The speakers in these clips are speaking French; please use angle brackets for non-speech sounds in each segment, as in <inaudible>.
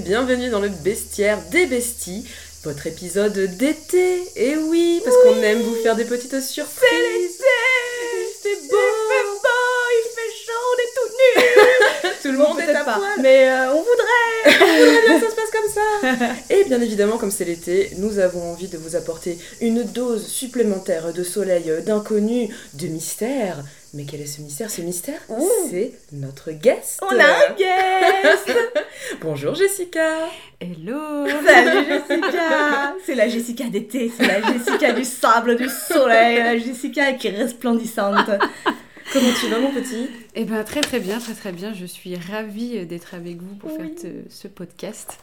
bienvenue dans le bestiaire des besties, votre épisode d'été. Et oui, parce qu'on aime vous faire des petites surprises. Le monde est Peut-être à pas, poil. Mais euh, on voudrait J'aimerais <laughs> bien que ça se passe comme ça. Et bien évidemment, comme c'est l'été, nous avons envie de vous apporter une dose supplémentaire de soleil, d'inconnu, de mystère. Mais quel est ce mystère? Ce mystère, Ouh. c'est notre guest. On a un guest <laughs> Bonjour Jessica. Hello Salut Jessica <laughs> C'est la Jessica d'été, c'est la Jessica du sable, du soleil, la Jessica qui est resplendissante. Comment tu vas mon petit Eh ben très très bien, très très bien. Je suis ravie d'être avec vous pour Oui. faire te- ce podcast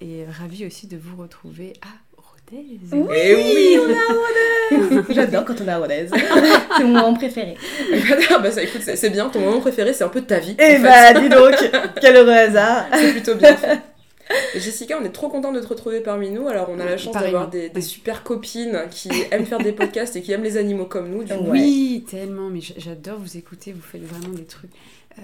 et ravie aussi de vous retrouver à Rodez. Eh oui. on est à Rodez <laughs> J'adore quand on est à Rodez. <laughs> C'est mon moment préféré. Ah bah ça écoute, c'est bien, ton moment préféré c'est un peu ta vie. Eh bah dis donc, <laughs> quel heureux hasard C'est plutôt bien fait. Jessica, on est trop content de te retrouver parmi nous. Alors, on a la chance d'avoir des, super copines qui aiment faire des podcasts et qui aiment les animaux comme nous. Du Ouais. Oui, tellement, mais j'adore vous écouter, vous faites vraiment des trucs euh,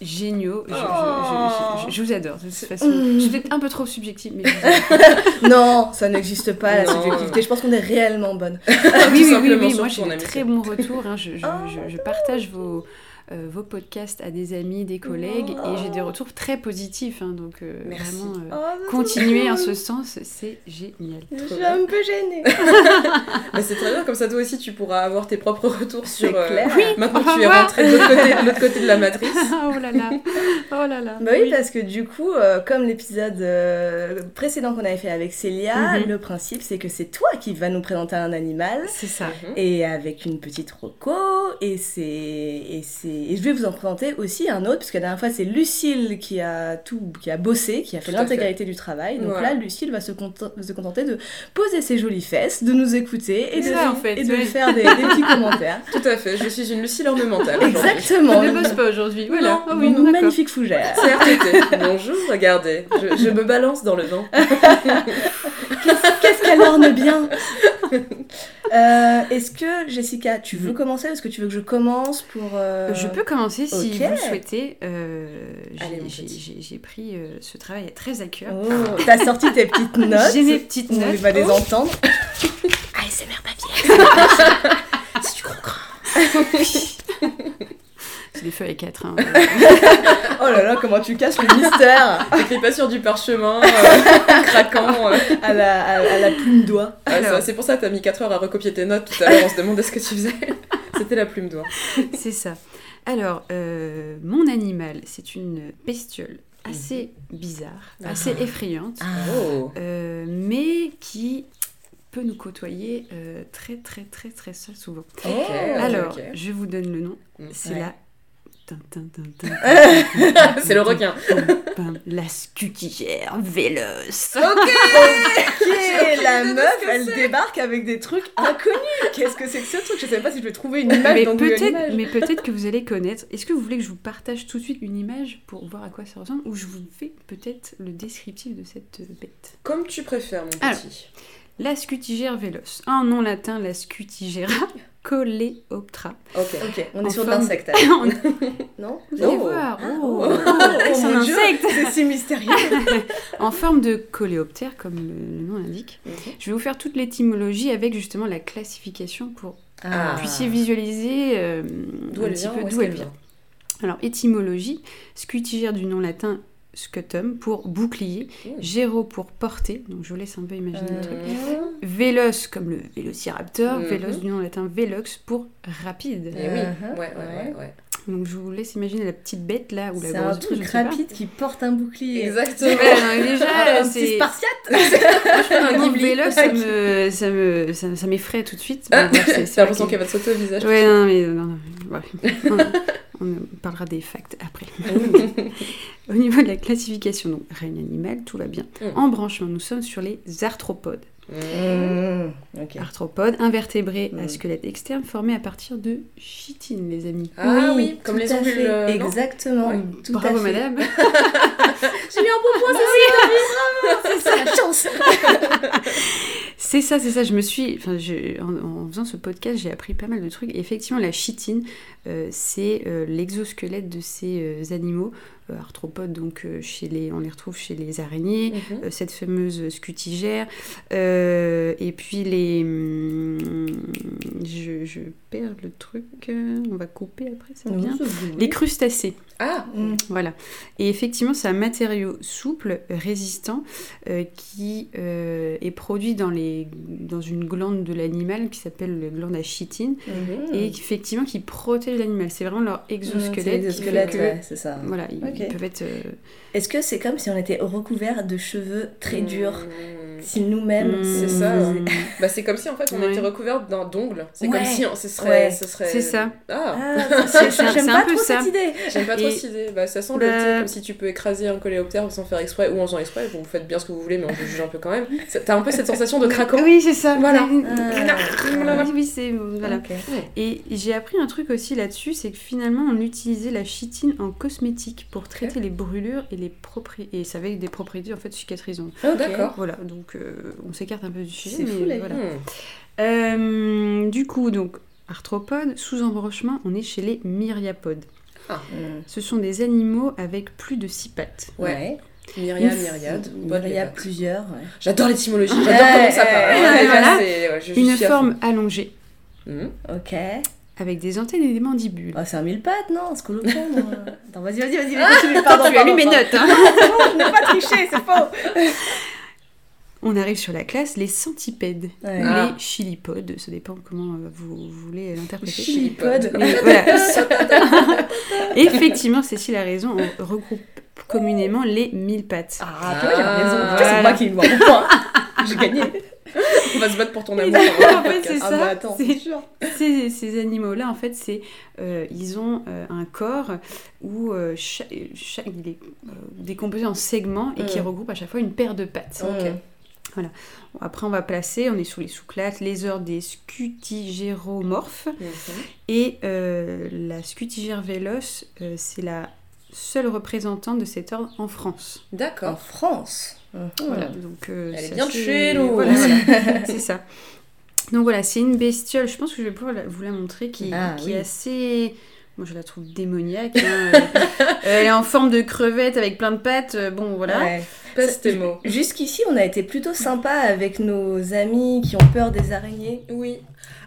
géniaux. Je, je- je- je- je vous adore de toute façon. Mm. Je suis peut-être un peu trop subjective, mais. <laughs> Non, ça n'existe pas la subjectivité. Je pense qu'on est réellement bonne. <laughs> oui, oui, oui, oui, sur moi j'ai de très bons retours. hein. Je, je- Oh. je- je partage vos, euh, vos podcasts à des amis, des collègues, et j'ai des retours très positifs. hein. donc euh, Merci. vraiment, euh, Oh, continuer en ce sens, c'est génial. Je suis un peu gênée. <laughs> Mais c'est très bien, comme ça toi aussi tu pourras avoir tes propres retours sur. C'est clair. Oui. Maintenant que tu es revoir. rentré de l'autre côté, de l'autre côté de la matrice. <laughs> oh là là, oh là là. Bah oui, parce que du coup, euh, comme l'épisode euh, précédent qu'on avait fait avec Célia, Mhm. le principe c'est que c'est toi qui vas nous présenter un animal. C'est ça. Mhm. Et avec une petite roco, et c'est et je vais vous en présenter aussi un autre parce que la dernière fois c'est Lucille qui a tout qui a bossé, qui a fait l'intégralité du travail. Donc là Lucille va se, se contenter de poser ses jolies fesses, de nous écouter et de, ça, en fait, et de ouais. faire des, des petits <laughs> commentaires. Tout à fait, je suis une Lucille ornementale. Exactement. Je ne bosse pas aujourd'hui. Voilà. Non, Ah oui, Une d'accord. magnifique fougère. C'est RTT. Bonjour, regardez, je, je me balance dans le vent. <laughs> <laughs> Qu'est-ce qu'elle orne bien <laughs> Euh, Est-ce que, Jessica, tu veux commencer? Est-ce que tu veux que je commence pour... euh, Je peux commencer si ok. vous le souhaitez. Euh, j'ai- pris ce travail très à cœur. Oh, t'as sorti tes petites notes. <laughs> J'ai mes petites On notes. va les Oh. entendre. ASMR papier. C'est du gros grain. C'est des feuilles à 4. Hein. <laughs> Oh là là, comment tu casses le mystère T'écris pas sur du parchemin euh, <laughs> craquant. euh. à la, à, à la plume doigt. Ah, Alors. ça, c'est pour ça que t'as mis 4 heures à recopier tes notes tout à l'heure, on se demandait ce que tu faisais. C'était la plume d'oie. <laughs> C'est ça. Alors, euh, mon animal, c'est une bestiole assez bizarre, Ah. assez effrayante, Oh. euh, mais qui peut nous côtoyer euh, très très très très très souvent. Oh. Alors, je vous donne le nom. C'est Ouais. la... C'est le requin. La scutigère véloce. Ok Ok, J'ai la meuf, elle débarque avec des trucs inconnus. Qu'est-ce que c'est que ce truc Je savais pas si je vais trouver une image mais peut-être, mais peut-être que vous allez connaître. Est-ce que vous voulez que je vous partage tout de suite une image pour voir à quoi ça ressemble, ou je vous fais peut-être le descriptif de cette euh, bête Comme tu préfères, mon Alors. La scutigère véloce. En nom latin, la scutigera <laughs> coleoptra. Ok. Ok, on est sur de forme- l'insecte. <laughs> <laughs> Non Vous allez Oh. voir. Oh, Oh. C'est un mon Dieu, insecte. C'est si mystérieux. En forme de coléoptère, comme le, nom l'indique. Mhm. Je vais vous faire toute l'étymologie avec justement la classification pour que Ah. vous puissiez visualiser euh, D'où un elle petit vient peu d'où elle vient? Alors, étymologie, scutigère du nom latin scutum pour bouclier, Mmh. géro pour porter, donc je vous laisse un peu imaginer le truc. Mhm. Véloce comme le vélociraptor, Mhm. véloce du nom latin velox pour rapide. Eh oui, Uh-huh. ouais, ouais, ouais, ouais. Donc je vous laisse imaginer la petite bête là ou la C'est grosse un bête, truc rapide qui porte un bouclier. Exactement. Ouais, non, mais déjà, Un c'est spartiate. <laughs> un Ghibli. véloce, ça <laughs> me, ça me, ça, ça m'effraie tout de suite. Ah, <laughs> c'est- T'as c'est l'impression qu'elle va te sauter au visage. Ouais, non, mais non, non, ouais. on, on parlera des facts après. Au niveau de la classification, donc règne animal, tout va bien. Mm. En branchement, nous sommes sur les arthropodes. Mmh, ok. Arthropodes, invertébrés à Mm. squelette externe formés à partir de chitine, les amis. Ah oui, comme tout les fait. euh, Exactement. Tout à Bravo fait. madame. <laughs> J'ai eu un bon point, C'est ça la chance. <laughs> C'est ça, c'est ça. Je me suis, enfin, je- en, en faisant ce podcast, j'ai appris pas mal de trucs. Et effectivement, la chitine, euh, c'est euh, l'exosquelette de ces euh, animaux arthropodes, donc chez les, on les retrouve chez les araignées, Mhm. euh, cette fameuse scutigère, euh, et puis les... hum, je, je perds le truc, euh, on va couper après, ça bon. Les crustacés. Ah, Mm. Voilà. Et effectivement, c'est un matériau souple, résistant, euh, qui euh, est produit dans, les, dans une glande de l'animal qui s'appelle la glande à chitine, Mhm. et qui, effectivement qui protège l'animal. C'est vraiment leur exosquelette. l'exosquelette, que- ouais, c'est ça. Voilà, ils, ils peuvent être. euh, Est-ce que c'est comme si on était recouvert de cheveux très durs? Si nous-mêmes. hmm, c'est ça, hmm, <laughs> Bah, c'est comme si en fait on Ouais. était recouverte d'un d'ongles. C'est Ouais. comme si on- ce serait. Ouais. Ce serait... C'est ça. Ah, Ah, <laughs> C'est- c'est j'aime un pas peu trop ça. cette idée. j'aime pas trop Et- cette idée. Bah, ça sent Bah- le sais, comme si tu peux écraser un coléoptère sans faire exprès ou en faisant exprès. Bon, vous faites bien ce que vous voulez, mais on vous juge un peu quand même. T'as un peu cette sensation de craquant. Oui, c'est ça. Voilà. Ah. Oui, oui, c'est. Voilà. Et j'ai appris un truc aussi là-dessus, c'est que finalement on utilisait la chitine en cosmétique pour traiter les brûlures et les propriétés. Et ça avait des propriétés en fait cicatrisantes. Ok. D'accord. Voilà, donc euh, on s'écarte un peu du sujet. C'est mais fou, la voilà. Euh, du coup, donc arthropodes, sous embranchement, on est chez les myriapodes. Mm. Ce sont des animaux avec plus de six pattes. Ouais. Myriade, Une- myriade. Il y a plusieurs. ouais. J'adore l'étymologie, j'adore comment ça parle. ouais, Ouais, ouais, déjà, voilà. c'est- ouais, je- je Une fond. forme allongée, Hmm. Ok. avec des antennes et des mandibules. Ah, c'est un mille pattes, non Ce qu'on Attends, vas-y, vas-y, vas-y. Pardon, tu as lu mes notes, hein Non, <laughs> je n'ai pas triché, c'est faux. <laughs> On arrive sur la classe, les centipèdes. Ouais. Ou Ah. les chilipodes, ça dépend comment euh, vous voulez l'interpréter. Chilipode. Mais voilà. <laughs> Effectivement, Cécile a raison, on regroupe communément les mille pattes. Ah, tu vois, j'ai raison. Ah, Tu vois, C'est moi qui ai eu mon point. J'ai gagné. On va se battre pour ton amour. En fait, c'est Ah, ça. bah attends, c'est- c'est sûr. Ces, ces animaux-là, en fait, c'est euh, ils ont euh, un corps où euh, cha- cha- il est euh, décomposé en segments et qui Mm. regroupe à chaque fois une paire de pattes. Ok. Bon, Après, on va placer, on est sous les sous-clattes, les ordres des scutigéromorphes. Mhm. Et euh, la scutigère véloce, euh, c'est la seule représentante de cet ordre en France. En D'accord. France. Voilà, donc, euh, Elle est bien de chez nous. Voilà, voilà, <laughs> c'est ça. Donc voilà, c'est une bestiole, je pense que je vais pouvoir vous la montrer, qui, Ah, qui oui. est assez... Moi, je la trouve démoniaque. hein, euh, elle est en forme de crevette avec plein de pattes. euh, Bon, voilà. Ouais. Jusqu'ici, on a été plutôt sympa avec nos amis qui ont peur des araignées. Oui.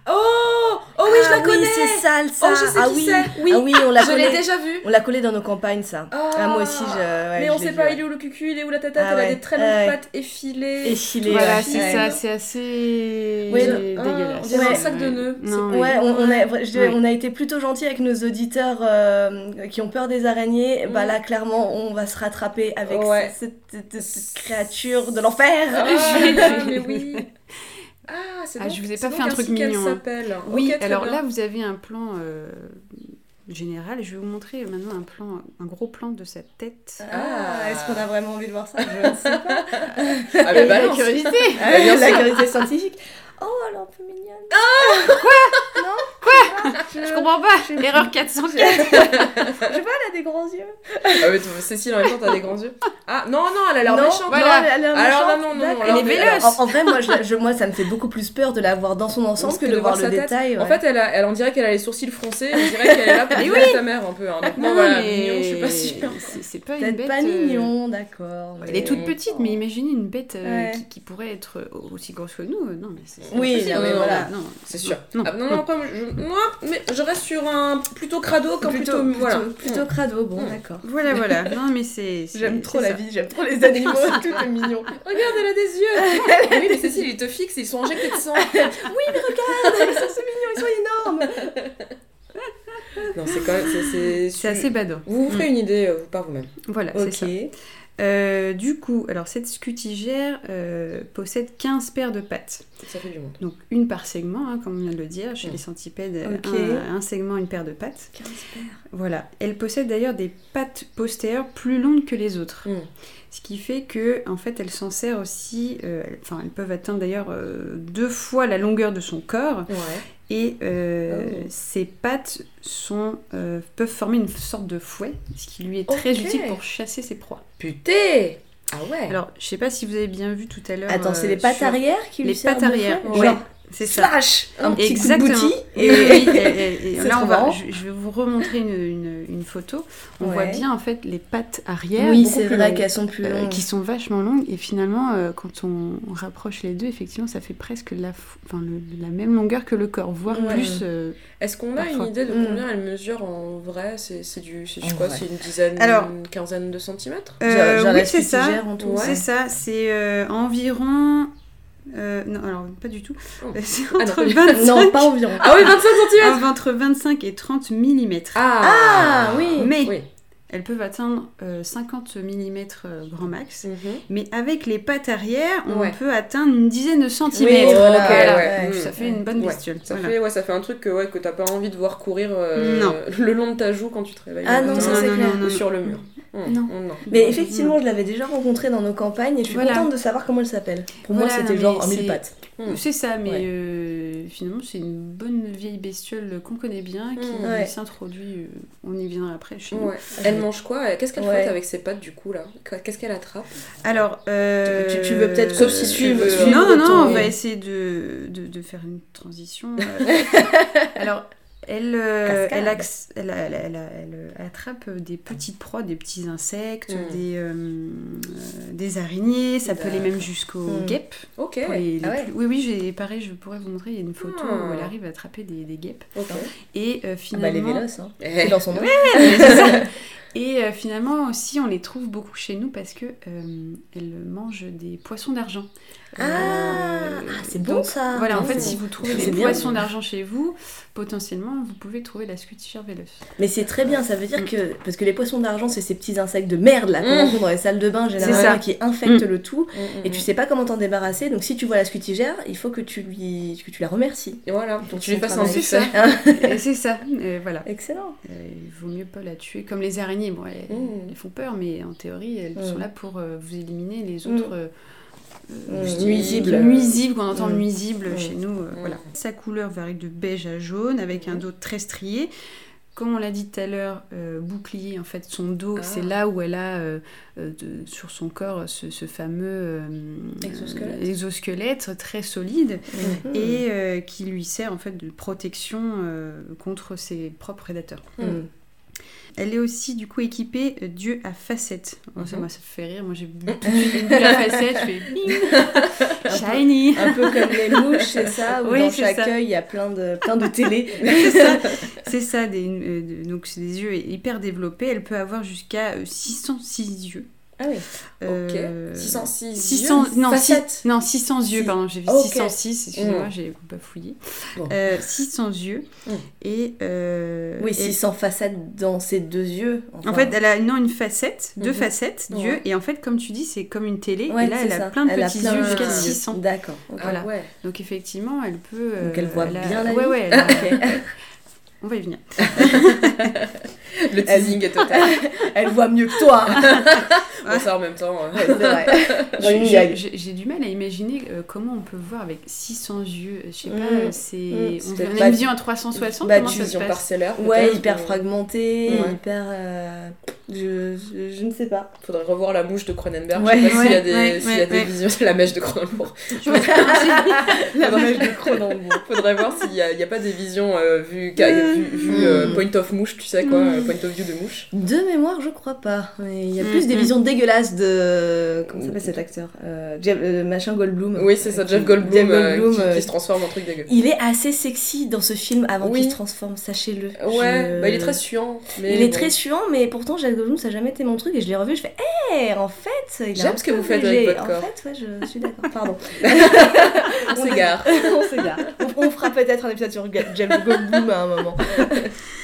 Oh Oh oui, je la Ah connais c'est sale ça. Oh, je sais ah qui oui. c'est. Oui. Ah oui, on l'a Je l'ai collé. déjà vu. On l'a collé dans nos campagnes ça. Ah, Ah, moi aussi, je. ouais, Mais je on sait vu, pas, ouais. il est où le cucu, il est où la tête, elle Ah a ouais. des très longues Ouais. pattes effilées. Effilé. Voilà, c'est ça, c'est assez Oui, dégueulasse. on dirait un Ouais. sac de nœuds. Non, Ouais, on, on a, je on a été plutôt gentils avec nos auditeurs euh, qui ont peur des araignées. Bah Mm. là, clairement, on va se rattraper avec cette, cette- cette créature de l'enfer. Ah, <laughs> mais oui. Ah, c'est Ah, donc- je vous ai c'est pas fait un truc mignon, hein. s'appelle. Oui, alors bien. là, vous avez un plan euh, général. Je vais vous montrer maintenant un plan, un gros plan de sa tête. Ah, est-ce qu'on a vraiment envie de voir ça? Je ne sais pas. Ah, mais balance. curiosité Ah, la curiosité scientifique. Oh, elle est un peu mignonne. Je comprends pas Erreur 404 Je sais pas, elle a des grands yeux. Ah, toi, Cécile, en même temps, t'as des grands yeux. Ah, non, non, elle a l'air Non, méchante. voilà. non, elle a l'air Alors, méchante. non, non, non, Elle est véloce. En, en vrai, moi, je, je- moi, ça me fait beaucoup plus peur de la voir dans son ensemble que de, voir, le sa tête. détail. En fait, elle, a, elle, on dirait qu'elle a les sourcils froncés. On dirait qu'elle est là pour tuer ta mère un peu. Hein. Donc, moi, Non, voilà, mais mignon, je suis pas sûre. c'est- pas une bête. pas euh, mignon, d'accord. Elle est toute petite, mais imaginez une bête euh, qui, pourrait être aussi grosse que nous. euh, Non, mais c'est. c'est Oui, impossible. non, mais voilà. Non, C'est sûr. Non, Ah, non, non, mais je reste sur un plutôt crado comme plutôt. plutôt, plutôt, voilà. plutôt crado, bon, Mm. d'accord. Voilà, voilà. <laughs> Non, mais c'est. c'est- J'aime trop c'est la ça. vie, j'aime trop <laughs> les animaux, tout est mignon. <laughs> Regarde, elle a des yeux. oui, mais Cécile, ils te fixent, ils sont injectés de sang. ils sont si mignons, ils sont énormes. Non, c'est quand même. c'est- C'est C'est assez badant. Vous vous ferez une idée euh, par vous-même. Voilà, c'est Ok. ça. Euh, du coup, alors cette scutigère euh, possède 15 paires de pattes. Ça fait du monde. Donc une par segment, hein, comme on vient de le dire, chez les centipèdes, euh, un, un segment, une paire de pattes. 15 paires. Voilà. Elle possède d'ailleurs des pattes postérieures plus longues que les autres. Mm. Ce qui fait que, en fait, elle s'en sert aussi. euh, enfin, elles peuvent atteindre d'ailleurs euh, deux fois la longueur de son corps. Ouais. Et euh, Oh. ses pattes sont, euh, peuvent former une sorte de fouet, ce qui lui est très utile pour chasser ses proies. Putain Ah ouais Alors, je sais pas si vous avez bien vu tout à l'heure. Attends, c'est euh, les pattes arrière qui lui les pattes arrière. Ouais. Genre, C'est ça. slash un petit Exactement. coup de. Et, oui, <laughs> et- et- et C'est là, on va, je, je vais vous remontrer une, une- une photo. On Ouais. voit bien en fait les pattes arrière Oui, c'est vrai qu'elles sont plus euh, qui sont vachement longues. Et finalement, euh, quand on rapproche les deux, effectivement, ça fait presque la, enfin, le- la même longueur que le corps, voire Ouais. plus. euh, Est-ce qu'on a Parfois. une idée de Mm. combien elle mesure en vrai? C'est c'est du, c'est quoi? C'est une dizaine, Alors- une quinzaine de centimètres? Euh, oui, c'est ça. scutigère en tout. Ouais. C'est ça. C'est euh, environ. Euh, non, alors pas du tout. Oh. C'est Ah, non, entre pas du- 25, Non, pas environ. Ah oui, 25 centimètres entre 25 et 30 mm. Ah, oui. Mais Oui. elles peuvent atteindre euh, 50 mm grand max. Mhm. Mais avec les pattes arrière, on Ouais. peut atteindre une dizaine de centimètres. Oui, voilà, ok, Voilà. ouais. Donc, Mm. Ça fait une bonne Ouais. bestiole. Ça, Voilà. fait, ouais, ça fait un truc que, ouais, que t'as pas envie de voir courir euh, Non. le long de ta joue quand tu te réveilles. Ah non, ça, c'est clair. Ou sur le mur. Mm. Non. Mm, Mais effectivement, je l'avais déjà rencontrée dans nos campagnes et je suis Voilà. contente de savoir comment elle s'appelle. Pour moi, Voilà, c'était non, genre un mille c'est- pattes. Mm. C'est ça, mais Ouais. euh, finalement, c'est une bonne vieille bestiole qu'on connaît bien qui Mm. Ouais. s'introduit. euh, on y viendra après chez nous. Ouais. Elle mange quoi? Qu'est-ce qu'elle Ouais. frotte avec ses pattes du coup là? Qu'est-ce qu'elle attrape? Alors, euh, Tu- tu veux peut-être- Sauf si tu veux, Non, non, non, on va essayer de, de, de faire une transition. euh. <laughs> Alors, elle, euh, elle, elle, elle- attrape des petites proies, des petits insectes, Mm. des, euh, euh, des araignées, ça peut aller même jusqu'aux Mm. guêpes. Ok. Ah Oui, oui, j'ai, pareil, je pourrais vous montrer, il y a une photo où elle arrive à attraper des, des guêpes. Et Ah bah, finalement... les vélos, hein. <laughs> C'est dans son nom. C'est ça. <laughs> Et finalement aussi, on les trouve beaucoup chez nous parce que elles mangent des poissons d'argent. Ah, ah, c'est bon ça. Voilà, en fait, si vous trouvez des poissons d'argent chez vous, potentiellement, vous pouvez trouver la scutigère véloce. Mais c'est très bien, ça veut dire Mm. que. Parce que les poissons d'argent, c'est ces petits insectes de merde là qu'on Mm. rencontre dans les salles de bain généralement qui infectent Mm. le tout. Et tu sais pas comment t'en débarrasser, donc si tu vois la scutigère, il faut que tu lui que tu la remercies. Et voilà, Donc, tu lui fasses un travail. <laughs> C'est ça. Et c'est ça. euh, voilà. Excellent. Euh, il vaut mieux pas la tuer comme les araignées. Bon, elles, font peur, mais en théorie, elles sont là pour euh, vous éliminer les autres. Euh, nuisibles. nuisibles, qu'on entend Mm. nuisibles Mm. chez nous. euh, Mm. Voilà. Sa couleur varie de beige à jaune avec un dos très strié. Comme on l'a dit tout à l'heure, euh, bouclier, en fait, son dos, Ah. c'est là où elle a euh, de- sur son corps ce, ce fameux euh, Exosquelette. exosquelette très solide et euh, qui lui sert en fait de protection euh, contre ses propres prédateurs. Elle est aussi du coup équipée euh, d'yeux à facettes. Oh, ça, Mhm. ça fait rire. Moi j'ai vu <laughs> à facettes, je fais shiny. Un peu comme les mouches, c'est ça, où Oui, dans chaque œil il y a plein de, plein de télé. <laughs> c'est ça, <laughs> ça des, euh, donc c'est des yeux hyper développés. Elle peut avoir jusqu'à euh, 606 yeux. Ah oui. Euh, 606 600 yeux, non, facettes. six- non 600 yeux pardon j'ai vu Ok. 606 excusez-moi Mm. j'ai bafouillé Bon. Euh, 600 yeux Mm. et euh, Oui, et- 600 façades dans ses deux yeux. En enfin. fait, elle a non, une facette, deux Mhm. facettes Ouais. d'yeux, et en fait, comme tu dis, c'est comme une télé, Ouais, et là, elle a ça. plein de Elle petits plein yeux jusqu'à petits yeux. 600. D'accord. ok. Ah Voilà. ouais. Donc effectivement, elle peut... Donc elle euh, voit a- bien la ouais, vie. Ouais, elle a- <laughs> Ok. On va y venir. <laughs> Le teasing est total. <laughs> Elle voit mieux que toi. <laughs> Bon, ça en même temps. euh, Ouais, <laughs> J'ai- du mal à imaginer euh, comment on peut voir avec 600 yeux. Je sais pas, euh, c'est... Mhm. On, a une vision à 360, bah, comment ça se Vision passe parcellaire. Ouais, hyper ou- fragmenté, Ouais. hyper. euh, Je, je, je ne sais pas. Faudrait revoir la mouche de Cronenberg. Ouais, je sais pas s'il y a des, ouais, s'il y a ouais, des ouais. visions. La mèche de Cronenbourg. La mèche de Cronenbourg. Faudrait voir s'il y a, il y a pas des visions euh, vues ca- vu, vu, euh, Mm. point of mouche, tu sais quoi, euh, point of view de mouche. De mémoire, je crois pas. Mais il y a Mm, plus des mm. visions dégueulasses de. Comment s'appelle cet acteur? Euh, Jeff- euh, Machin Goldblum. Oui, c'est ça, Jeff Goldblum, Jeff euh, Goldblum, qui, euh, qui se transforme en truc dégueu. Il est assez sexy dans ce film avant Oui. qu'il se transforme, sachez-le. Ouais, Je- bah il est très suant. Mais Il est très suant, mais pourtant Jeff Goldblum ça n'a jamais été mon truc et je l'ai revu, je fais hé, en fait, il a J'aime ce que vous faites avec votre corps. En fait, ouais, je suis d'accord. Pardon. <laughs> <laughs> On s'égare. on s'égare. On, on fera peut-être un épisode sur Jeff Goldblum à un moment. <laughs>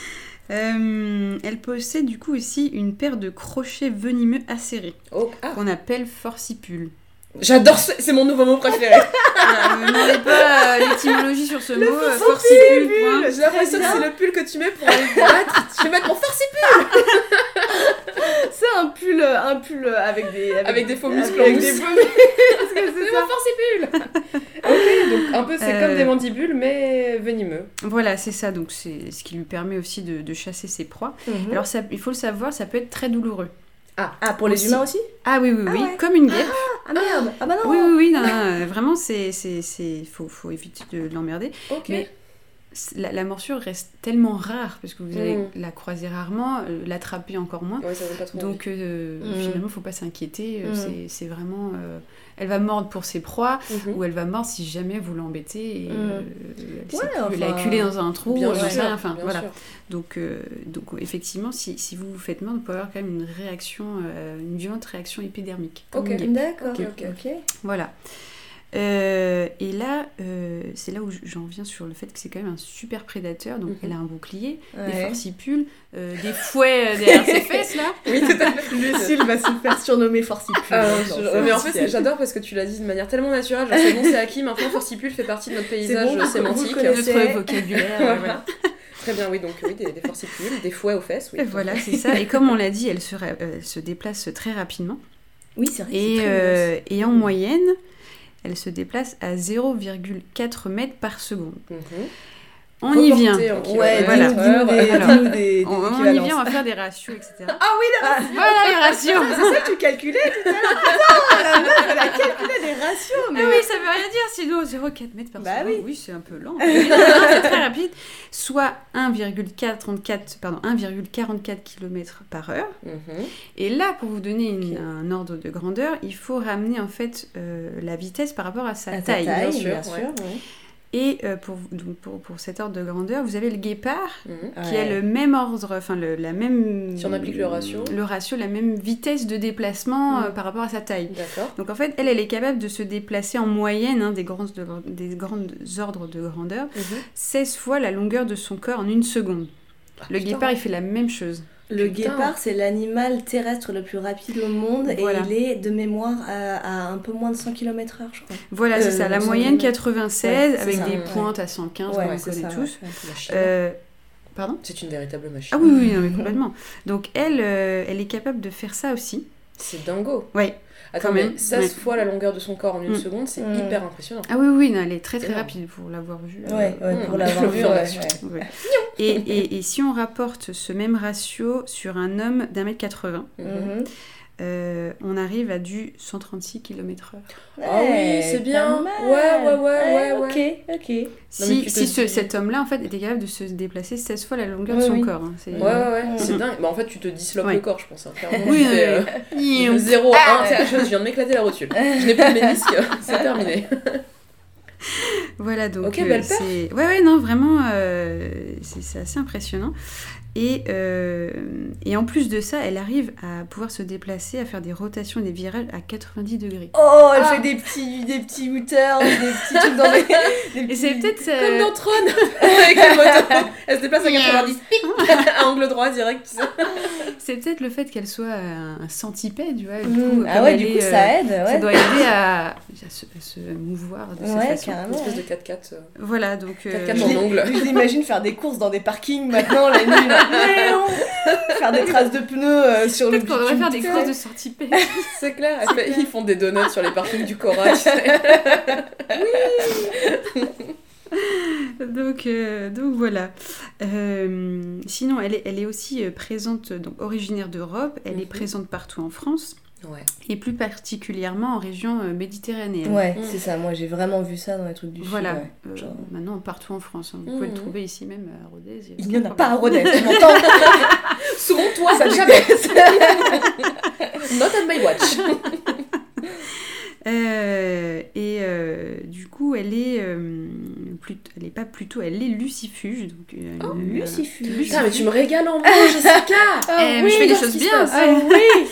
Euh, elle possède du coup aussi une paire de crochets venimeux acérés, Oh, ah, qu'on appelle forcipules. J'adore, ce- c'est mon nouveau mot préféré. <laughs> Ah, ne me demandez pas euh, l'étymologie sur ce Le mot, euh, forcipule. J'ai l'impression que c'est le pull que tu mets pour aller te battre. Je vais mettre mon forcipule <laughs> C'est un pull, euh, un pull euh, avec des. Avec des faux muscles avec en des mousse. faux muscles. <laughs> C'est mon forcipule <laughs> Ok, donc un peu, c'est Euh, comme des mandibules, mais venimeux. Voilà, c'est ça, donc c'est ce qui lui permet aussi de, de chasser ses proies. Mhm. Alors ça, il faut le savoir, ça peut être très douloureux. Ah, pour les humains aussi? Ah oui, oui, Ah oui, ouais. comme une guêpe. Ah merde Ah bah non Oui, oui, oui, non, non, euh, vraiment, c'est, c'est, c'est, faut, faut éviter de l'emmerder. Ok. Mais c- la, la morsure reste tellement rare parce que vous allez Mm. la croiser rarement, euh, l'attraper encore moins. Ouais, ça donne pas trop envie. Donc euh, Mm. finalement, faut pas s'inquiéter. euh, Mm. c'est, vraiment, euh, elle va mordre pour ses proies Mhm. ou elle va mordre si jamais vous l'embêtez. Et, Mm. Ouais, enfin, a acculé dans un trou, Bien sûr, Enfin, bien voilà. sûr. Donc, donc effectivement, si, si vous vous faites mordre, vous pouvez avoir quand même une réaction, une violente réaction épidermique. Ok. D'accord, Ok, ok, ok. ok. Voilà. Euh, et là, euh, c'est là où j'en viens sur le fait que c'est quand même un super prédateur. Donc, Mhm. elle a un bouclier, des forcipules, euh, des fouets derrière ses <laughs> fesses là. Oui, tout à fait. Lucille va se faire surnommer Forcipule. Ah, je- mais en fait, j'adore parce que tu l'as dit de manière tellement naturelle. Genre, c'est bon, c'est acquis. Maintenant, Forcipule fait partie de notre paysage bon, sémantique. Notre vocabulaire. voilà. <laughs> Très bien, oui, donc oui, des, des forcipules, des fouets aux fesses, oui. Voilà, c'est ça. Et comme on l'a dit, elle se, ra- euh, elle se déplace très rapidement. Oui, c'est vrai. très euh, et en moyenne, elle se déplace à 0,4 mètres par seconde. Mhm. On y vient. Ouais, dis-nous des, Alors, dis-nous des, des On, on y vient, on va faire des ratios, etc. Ah oui, les ratios Voilà les ratios C'est ça que tu calculais tout à l'heure <laughs> meuf, elle a calculé des ratios, mais... Ah oui, ça veut rien dire, sinon 0,4 mètres par Bah seconde. oui. c'est un peu lent. c'est très rapide. Soit 1,44 pardon, 1,44 km par heure. Mhm. Et là, pour vous donner un ordre de grandeur, il faut ramener en fait euh, la vitesse par rapport à sa taille. taille, bien bien sûr, sûr. ouais. ouais. Et euh, pour, donc pour, pour cet ordre de grandeur, vous avez le guépard Mhm. qui a le même ordre, enfin le, la même. Si on applique le ratio. Le ratio, la même vitesse de déplacement euh, Mhm. par rapport à sa taille. D'accord. Donc en fait, elle, elle est capable de se déplacer en moyenne hein, des, grands, de- des grandes ordres de grandeur Mhm. 16 fois la longueur de son corps en une seconde. Ah, Le putain. guépard, il fait la même chose. Le Putain. guépard, c'est l'animal terrestre le plus rapide au monde Voilà. et il est de mémoire à, à un peu moins de 100 km/h, je crois. Voilà, c'est Euh, ça. La cent moyenne kilomètres. 96 Ouais, c'est avec ça, des ouais. pointes à 115, Ouais, comme on c'est connaît ça, tous. Euh, pardon? C'est une véritable machine. Ah oui, oui, non, mais complètement. Donc elle, euh, elle est capable de faire ça aussi. C'est dingo. Ouais. Attends, Quand mais même, 16 ouais. fois la longueur de son corps en une Mm. seconde, c'est Mm. hyper impressionnant. Ah oui, oui, non, elle est très très rapide pour l'avoir vue. Ouais, ouais, pour <laughs> l'avoir le vu, vois, ouais, là-dessus. ouais. Ouais. Et, et, et si on rapporte ce même ratio sur un homme d'un mètre 80, Mhm. Mhm. Euh, on arrive à du 136 km/h. Ah oui, c'est bien. Ouais, ouais, ouais, ouais, Ok, ok. Si, si ce- dis- cet homme-là, en fait, était capable de se déplacer 16 fois la longueur de son oui. corps. hein. C'est- Ouais, ouais, ouais, Mhm. c'est dingue. Bah, en fait, tu te disloques Ouais. le corps, je pense. hein. Clairement, Oui, euh, euh, euh, 0 à 1, je viens de m'éclater la rotule. Je n'ai plus de ménisque, <laughs> c'est terminé. Voilà, donc Ok, euh, belle c'est... Ouais, ouais, non, vraiment, euh, c'est c'est assez impressionnant. Et, euh, et en plus de ça, elle arrive à pouvoir se déplacer, à faire des rotations et des virages à 90 degrés. Oh, elle Ah. fait des petits, des petits des petits trucs dans les. des <laughs> Et c'est petits- peut-être... Comme euh, dans Tron, <laughs> avec la moto. <laughs> Elle se déplace à 90, pic, à angle droit direct. C'est peut-être le fait qu'elle soit un un centipède, tu vois. du Mhm. coup, Ah ouais, du coup, euh, ça aide, Ça ouais. doit aider à, à se, à se mouvoir de cette Ouais, façon. Une carrément. espèce de 4x4. euh, Voilà, donc... euh, 4x4 Je en ongle. Je l'imagine faire des courses dans des parkings maintenant la nuit. là. Faire des traces de pneus euh, sur le Peut-être qu'on devrait faire des courses de centipède. <laughs> C'est clair, ils font des donuts sur les parkings du Cora. tu sais. donc, euh, donc voilà. Euh, sinon, elle est, elle est aussi présente, donc originaire d'Europe. Elle est Mhm. présente partout en France Ouais. et plus particulièrement en région euh, méditerranéenne. Ouais, Mm. c'est ça. Moi, j'ai vraiment vu ça dans les trucs du Voilà. Sud. ouais. Euh, Genre- maintenant, partout en France. hein. Vous pouvez le trouver ici même à Rodez. Il n'y en a pas à Rodez, tu <laughs> m'entends Selon toi, ça jamais. <laughs> Not on my watch. <laughs> Euh, et euh, du coup, elle est, euh, plut- elle est pas plutôt, elle est lucifuge. Donc, euh, Oh, lucifuge. Putain, mais tu me régales en mots, Jessica. Eh, mais je fais des choses bien. Ah oui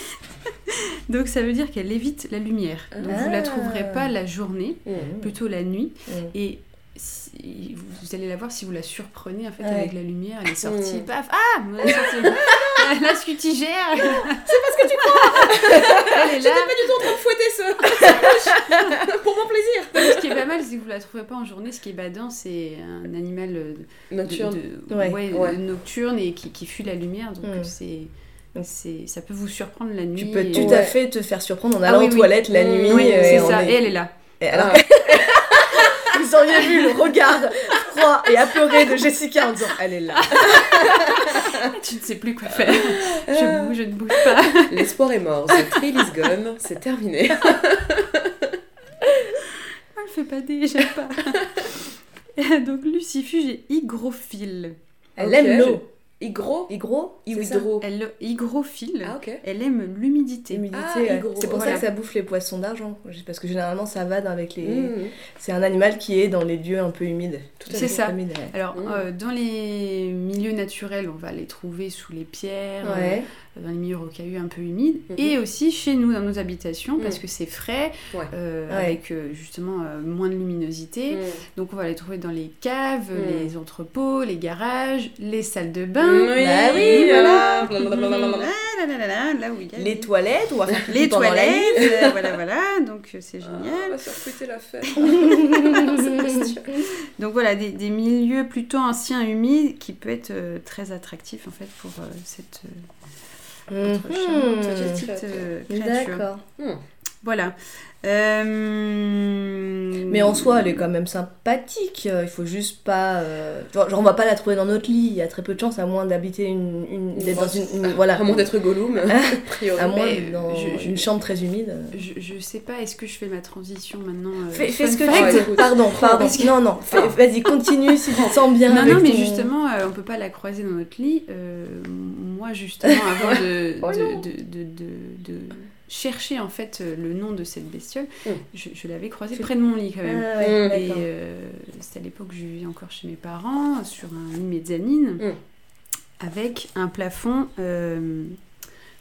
<laughs> Donc ça veut dire qu'elle évite la lumière. Donc vous la Ah. trouverez pas la journée, Mhm. plutôt la nuit. Mm. Et si- vous, allez la voir si vous la surprenez en fait Ouais. avec la lumière. Elle est sortie, Mm. paf, ah, elle est sortie. la, <laughs> la scutigère. C'est pas ce que tu crois. Elle est là. Pas du tout en train de fouetter ce. <laughs> Pour mon plaisir. Ce qui est pas mal, c'est que vous la trouvez pas en journée. Ce qui est badant, c'est un animal euh, de- Nocturne. de- Ouais. ouais, Ouais. nocturne et qui, qui fuit la lumière. Donc c'est, c'est, ça peut vous surprendre la nuit. Tu peux et- tout Ouais. à fait te faire surprendre en Ah allant oui, aux oui. toilettes la nuit. Oui, euh, c'est ça. est- Et elle est là. Et alors, Ah. <laughs> Vous auriez vu le regard froid et apeuré de Jessica en disant Elle est là. <laughs> tu ne sais plus quoi faire. Je bouge, je ne bouge pas. <laughs> L'espoir est mort, the thrill is gone, c'est terminé. Elle fait pas déjà pas. Donc Lucifuge est hygrophile. Elle aime l'eau. Hygro Hygro Hydro. Elle hygrophile. Ah. Elle aime l'humidité. Humidité, Ah, ouais. C'est pour voilà. ça que ça bouffe les poissons d'argent. Parce que généralement, ça va avec les. Mmh. C'est un animal qui est dans les lieux un peu humides. Tout à C'est fait. ça. Humide, ouais. Alors, Mm. euh, dans les milieux naturels, on va les trouver sous les pierres, Ouais. euh, dans les milieux rocailleux un peu humides, Mhm. et aussi chez nous, dans nos habitations, parce que c'est frais, euh, avec euh, justement moins de luminosité. Mmh. Donc, on va les trouver dans les caves, les entrepôts, les garages, les salles de bain. Oui, Bah oui, voilà. Ah là là là là, là où il y a Les toilettes, on va faire les toilettes, euh, <laughs> voilà, voilà, donc euh, c'est Ah, génial. on va se la fête. <laughs> Donc voilà, des, des milieux plutôt anciens, humides, qui peut être euh, très attractif en fait pour euh, cette euh, Mhm. charmante Mmh. Voilà. Euh, Mais en soi, elle est quand même sympathique. Il faut juste pas. euh, Genre, on va pas la trouver dans notre lit. Il y a très peu de chance, à moins d'habiter une, une, d'être dans une, une- voilà, À moins d'être Gollum, <laughs> à moins dans je- je- une chambre très humide. Je, je sais pas, est-ce que je fais ma transition maintenant euh, Fais, fais ce que tu veux. Pardon, <laughs> pardon. Que- Non, non. fais- Vas-y, continue si tu te sens bien. Non, avec non, mais ton- justement, euh, on peut pas la croiser dans notre lit. Euh, moi, justement, avant de, <laughs> Oh de, de, de, chercher en fait euh, le nom de cette bestiole, Mm. je, je l'avais croisée près de mon lit quand même. Ah, ouais, Mmh. Et euh, c'était à l'époque où je vivais encore chez mes parents, sur un lit mezzanine, Mm. avec un plafond euh,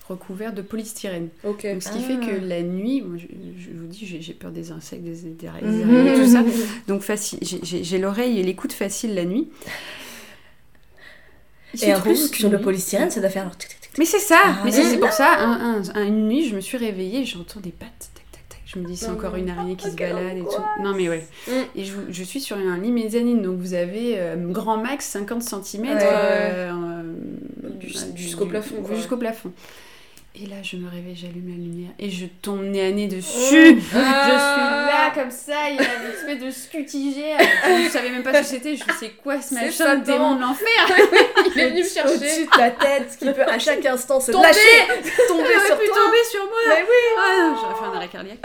recouvert de polystyrène. Donc, ce qui Ah. fait que la nuit, moi, je, je vous dis, j'ai peur des insectes, des, des araignées, araignées, tout ça. <laughs> Donc facile, j'ai- l'oreille et l'écoute facile la nuit. Il Et en plus, sur le polystyrène, ça doit faire. Mais c'est ça, Ah mais c'est pour ça. un- un- un- une nuit, je me suis réveillée, j'entends des pattes, tac tac tac. Je me dis c'est Non, encore une araignée qui se balade et tout. Non mais ouais. Mm. Et je, je suis sur un lit mezzanine, donc vous avez euh, grand max 50 cm jusqu'au plafond, quoi. Jusqu'au plafond. Et là, je me réveille, j'allume la lumière et je tombe nez à nez dessus. Ah. Je suis là comme ça, il y a une espèce de scutigère. Je savais même pas ce que c'était. Je sais quoi ce C'est machin, le démon de l'enfer. Il est venu me <laughs> chercher. Au-dessus de ta tête, qui peut à chaque instant se Tomber. lâcher, <laughs> tomber sur pu toi. tomber sur moi. Mais oui. Ah non, j'aurais fait un arrêt cardiaque.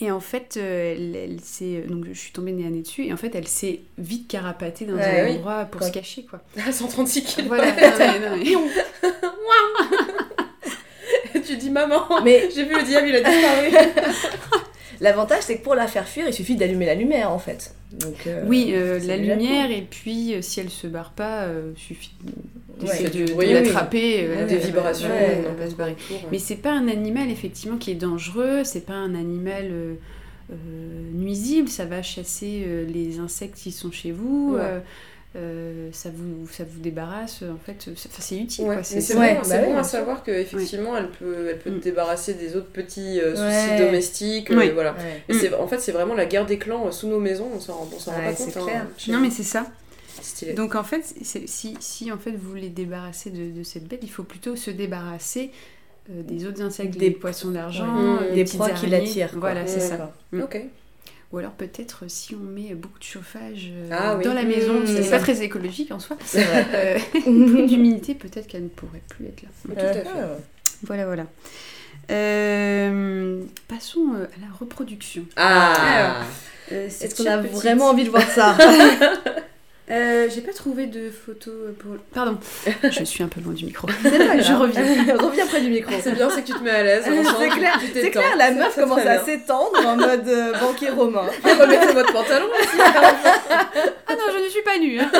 Et en fait, euh, elle, elle s'est- donc je suis tombée nez à nez dessus et en fait, elle s'est vite carapatée dans Ouais, un oui. endroit pour Quoi. se cacher quoi. <laughs> À 136 kilos. Voilà. Non, mais- non, mais- Tu dis maman. Mais <laughs> J'ai vu le diable, il a disparu. <laughs> l'avantage, c'est que pour la faire fuir, il suffit d'allumer la lumière en fait. Donc, euh, Oui, euh, la lumière et puis euh, si elle se barre pas, euh, suffit d'essayer Ouais. de, de Oui, oui. l'attraper. Des vibrations. ouais, elle va n'importe se barrer. autour, Mais c'est pas un animal effectivement qui est dangereux, c'est pas un animal euh, euh, nuisible, ça va chasser euh, les insectes qui sont chez vous, Ouais. Euh, ça, vous, ça vous débarrasse, en fait, c'est enfin, c'est utile. Ouais, c'est Ouais, bon, bah oui, bon bien à savoir qu'effectivement elle peut, elle peut Mm. te débarrasser des autres petits euh, soucis Ouais. domestiques. euh, voilà. Ouais. Et en fait, c'est vraiment la guerre des clans euh, sous nos maisons, on s'en rend, on s'en rend Ouais, pas compte. hein, Non mais c'est ça. Stylé. Donc en fait, si, si en fait vous voulez débarrasser de, de cette bête, il faut plutôt se débarrasser euh, des autres insectes, Des- des poissons d'argent, Ouais. euh, Des petites proies qui l'attirent. Voilà, c'est Ouais. ça. Mm. Ok. Ou alors peut-être euh, si on met beaucoup de chauffage euh, Ah oui. dans la maison, Mmh, c'est n'est pas très écologique en soi, vrai. euh, <laughs> d'humidité, peut-être qu'elle ne pourrait plus être là. Tout à fait. Ah. Voilà, voilà. Euh, passons euh, à la reproduction. Ah Euh, Est-ce qu'on a petite- vraiment envie de voir ça <laughs> <laughs> Euh, J'ai pas trouvé de photo pour. Pardon, <laughs> je suis un peu loin du micro. <laughs> Je reviens. <laughs> Reviens près du micro. C'est bien, c'est que tu te mets à l'aise. C'est clair, c'est clair, la meuf commence à s'étendre en mode euh, banquier romain. Remettez votre pantalon aussi. Ah non, je ne suis pas nue. hein.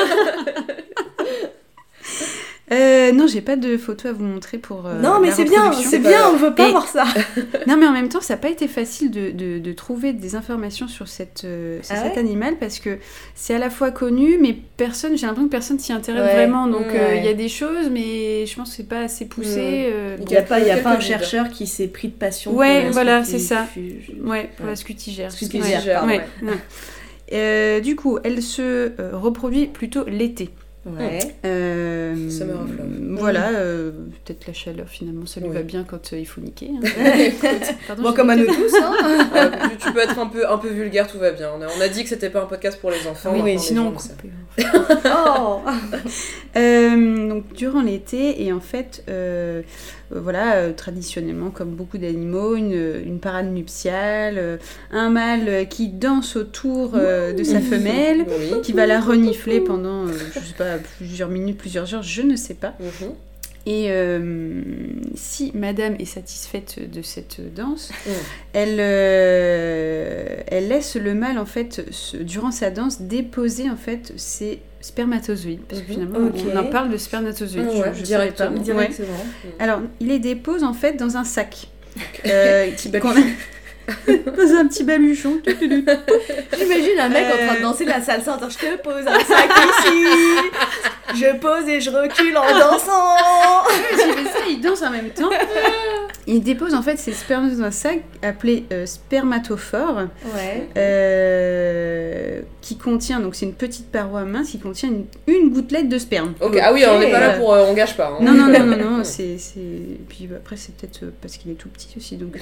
Euh, non, j'ai pas de photo à vous montrer pour. euh, non, mais c'est bien, c'est bien, on veut pas Et- voir ça. <laughs> Non, mais en même temps, ça n'a pas été facile de, de- de trouver des informations sur, cette, euh, sur Ah cet ouais animal parce que c'est à la fois connu, mais personne, j'ai l'impression que personne s'y intéresse Ouais. vraiment. Donc euh, il Ouais. y a des choses, mais je pense que c'est pas assez poussé. euh, Il n'y a pas, il y a pas un chercheur qui s'est pris de passion. Ouais, pour la voilà, c'est ça. fuge. Ouais, pour Ouais. la scutigère. Scutigère, Ouais. Euh, du coup, elle se euh, reproduit plutôt l'été. Ouais. Euh, Summer of Love. Voilà, euh, peut-être la chaleur finalement, ça lui va bien quand euh, il faut niquer. hein. <laughs> Pardon, Bon, j'ai comme à nous tous, hein. <laughs> Euh, tu, tu peux être un peu, un peu vulgaire, tout va bien. On a, on a dit que c'était pas un podcast pour les enfants. Oui, les sinon gens on le savent. coupe. Oh <laughs> Euh, donc durant l'été, et en fait, euh, voilà, euh, traditionnellement, comme beaucoup d'animaux, une, une parade nuptiale, un mâle qui danse autour de sa femelle, Oui. qui va la renifler pendant, je sais pas, plusieurs minutes, plusieurs heures, je ne sais pas. Mhm. Et euh, si madame est satisfaite de cette danse, Mm. elle, euh, elle laisse le mâle, en fait, se- durant sa danse, déposer, en fait, ses spermatozoïdes. Parce que Mhm. finalement, Ok. on en parle de spermatozoïdes. Ah ouais, je, savais pas. Directement. Ouais. Alors, il les dépose, en fait, dans un sac. Euh, <laughs> qui- a- <laughs> dans un petit baluchon. <laughs> J'imagine un mec en train de danser la salsa. Attends, je te pose un sac ici. Je pose et je recule en dansant. fait ça, il danse en même temps. <laughs> Il dépose en fait ses spermes dans un sac appelé euh, spermatophore. Ouais. euh, qui contient, donc c'est une petite paroi mince qui contient une, une gouttelette de sperme. Ah oui, on n'est pas là pour. euh, on gâche pas. hein. Non, non, non, non, non, <laughs> c'est. c'est- Puis bah, après, c'est peut-être euh, parce qu'il est tout petit aussi, donc. <laughs>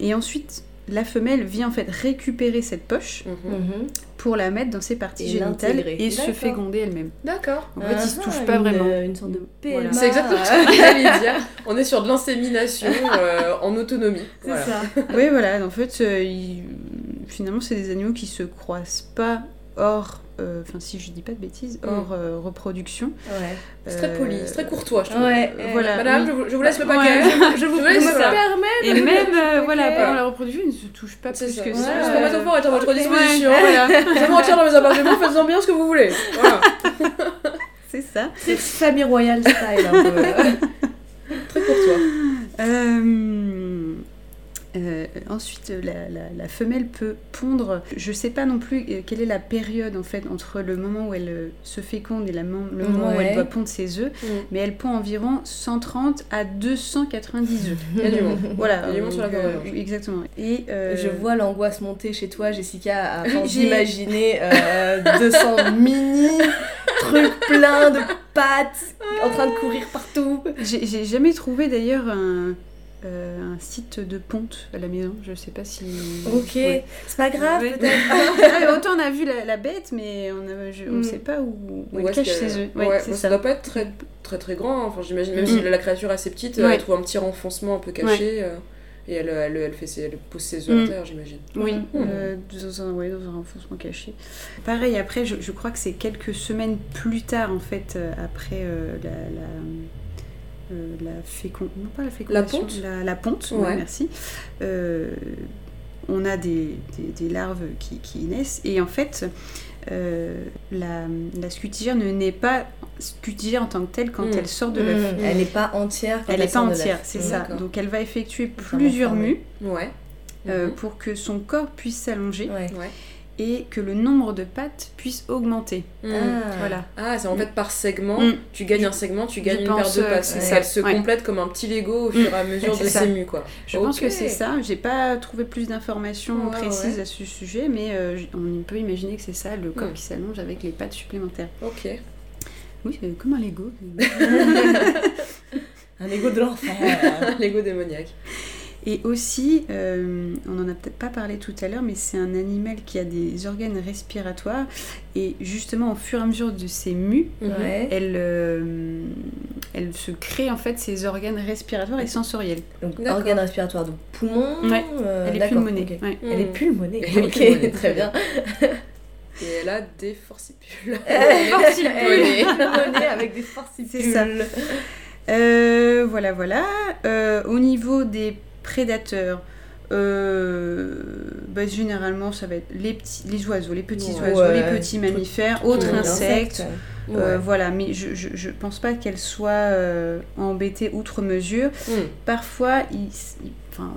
et ensuite, la femelle vient en fait récupérer cette poche Mhm. Mhm. pour la mettre dans ses parties Et génitales et se féconder elle-même. D'accord. En fait, ils se Ah, touchent pas une- vraiment. Une sorte de Voilà. C'est exactement ce que <laughs> j'allais dire. On est sur de l'insémination euh, en autonomie. C'est Voilà. ça. Oui, voilà, en fait, euh, ils- finalement, c'est des animaux qui se croisent pas hors. Euh, Enfin, si je dis pas de bêtises, Mm. hors euh, reproduction. Ouais. C'est très poli, c'est très courtois, je trouve. Ouais. Euh, voilà. Madame, oui. je, vous, vous laisse le Ouais. paquet. <laughs> Je vous, laisse ça. permets Et même, euh, voilà, pendant la reproduction, ils ne se touchent pas plus ça. que Ouais, ça. Le spermatophore est à votre disposition. <laughs> Voilà. Je me retire dans mes appartements, faites-en bien ce que vous voulez. Voilà. <laughs> C'est ça. C'est famille royale style un peu. Très courtois. Euh, euh, ensuite, la, la- la femelle peut pondre. Je sais pas non plus euh, quelle est la période en fait entre le moment où elle euh, se féconde et la le moment où elle doit pondre ses œufs, Mm. mais elle pond environ 130 à 290 œufs. <laughs> Il y a du monde. Voilà. Il y a du monde sur la euh. Exactement. Et euh, Je vois l'angoisse monter chez toi, Jessica, à <laughs> d'imaginer euh, 200 <laughs> mini trucs pleins de pattes en train de courir partout. J'ai j'ai jamais trouvé d'ailleurs un, euh, un site de ponte à la maison. Je sais pas si. Ok, Ouais. c'est pas grave Ouais. peut-être. <laughs> Ah, autant on a vu la, la bête, mais on ne je- on Mm. sait pas où, où Où elle cache ses œufs. Ouais, Ouais, c'est ça ça. doit pas être très très très grand. hein. Enfin, j'imagine même Mm. si la créature est assez petite, Ouais. elle trouve un petit renfoncement un peu caché. euh, et elle, elle, elle, fait ses, elle pose ses œufs Mm. à terre, j'imagine. Oui, euh, dans, un, ouais, dans un renfoncement caché. Pareil, après, je, je crois que c'est quelques semaines plus tard, en fait, euh, après euh, la, la, euh, la fécond... Non, pas la fécondation. ponte La, la ponte, Ouais. ouais, merci. Euh, on a des, des, des larves qui, qui naissent. Et en fait, euh, la, la scutigère ne naît pas scutigère en tant que telle quand Mm. elle sort de l'œuf. Mm, Elle n'est pas entière. quand Elle n'est pas entière, c'est ça. Donc elle va effectuer plusieurs mues Ouais. euh, Mhm. pour que son corps puisse s'allonger Ouais. Et que le nombre de pattes puisse augmenter. Mm. Ah. Voilà. Ah, c'est en fait par segment, Mm. tu gagnes un segment, tu gagnes Je une paire de euh, pattes. c'est Ça se Ouais. complète comme un petit Lego au fur et à mesure de ses mues, quoi. Je pense que c'est ça. J'ai pas trouvé plus d'informations Ouais, précises à ce sujet, mais euh, on peut imaginer que c'est ça, le corps qui s'allonge avec les pattes supplémentaires. Ok. Oui, c'est comme un Lego. <laughs> Un ego de l'enfer. <laughs> Lego démoniaque. Et aussi, euh, on en a peut-être pas parlé tout à l'heure, mais c'est un animal qui a des organes respiratoires. Et justement, au fur et à mesure de ses mues, Ouais. elle, euh, elle se crée en fait ses organes respiratoires et sensoriels. Donc D'accord. organe respiratoire, donc poumon. Ouais. euh, elle est d'accord, pulmonée. ok. ouais. Elle est Mm. pulmonée. Elle est ok, pulmonée, très bien. <laughs> Et elle a des forcipules. <laughs> Elle Pulmonée. est pulmonée avec des forcipules. C'est ça. Euh, voilà, voilà. Euh, au niveau des prédateurs, euh, bah, généralement, ça va être les, petits, les oiseaux, les petits Ouais. oiseaux, Ouais. les petits mammifères, autres insectes, Euh, Ouais. voilà, mais je, je, je pense pas qu'elle soit euh, embêtée outre mesure. Hmm. Parfois, il, il- enfin,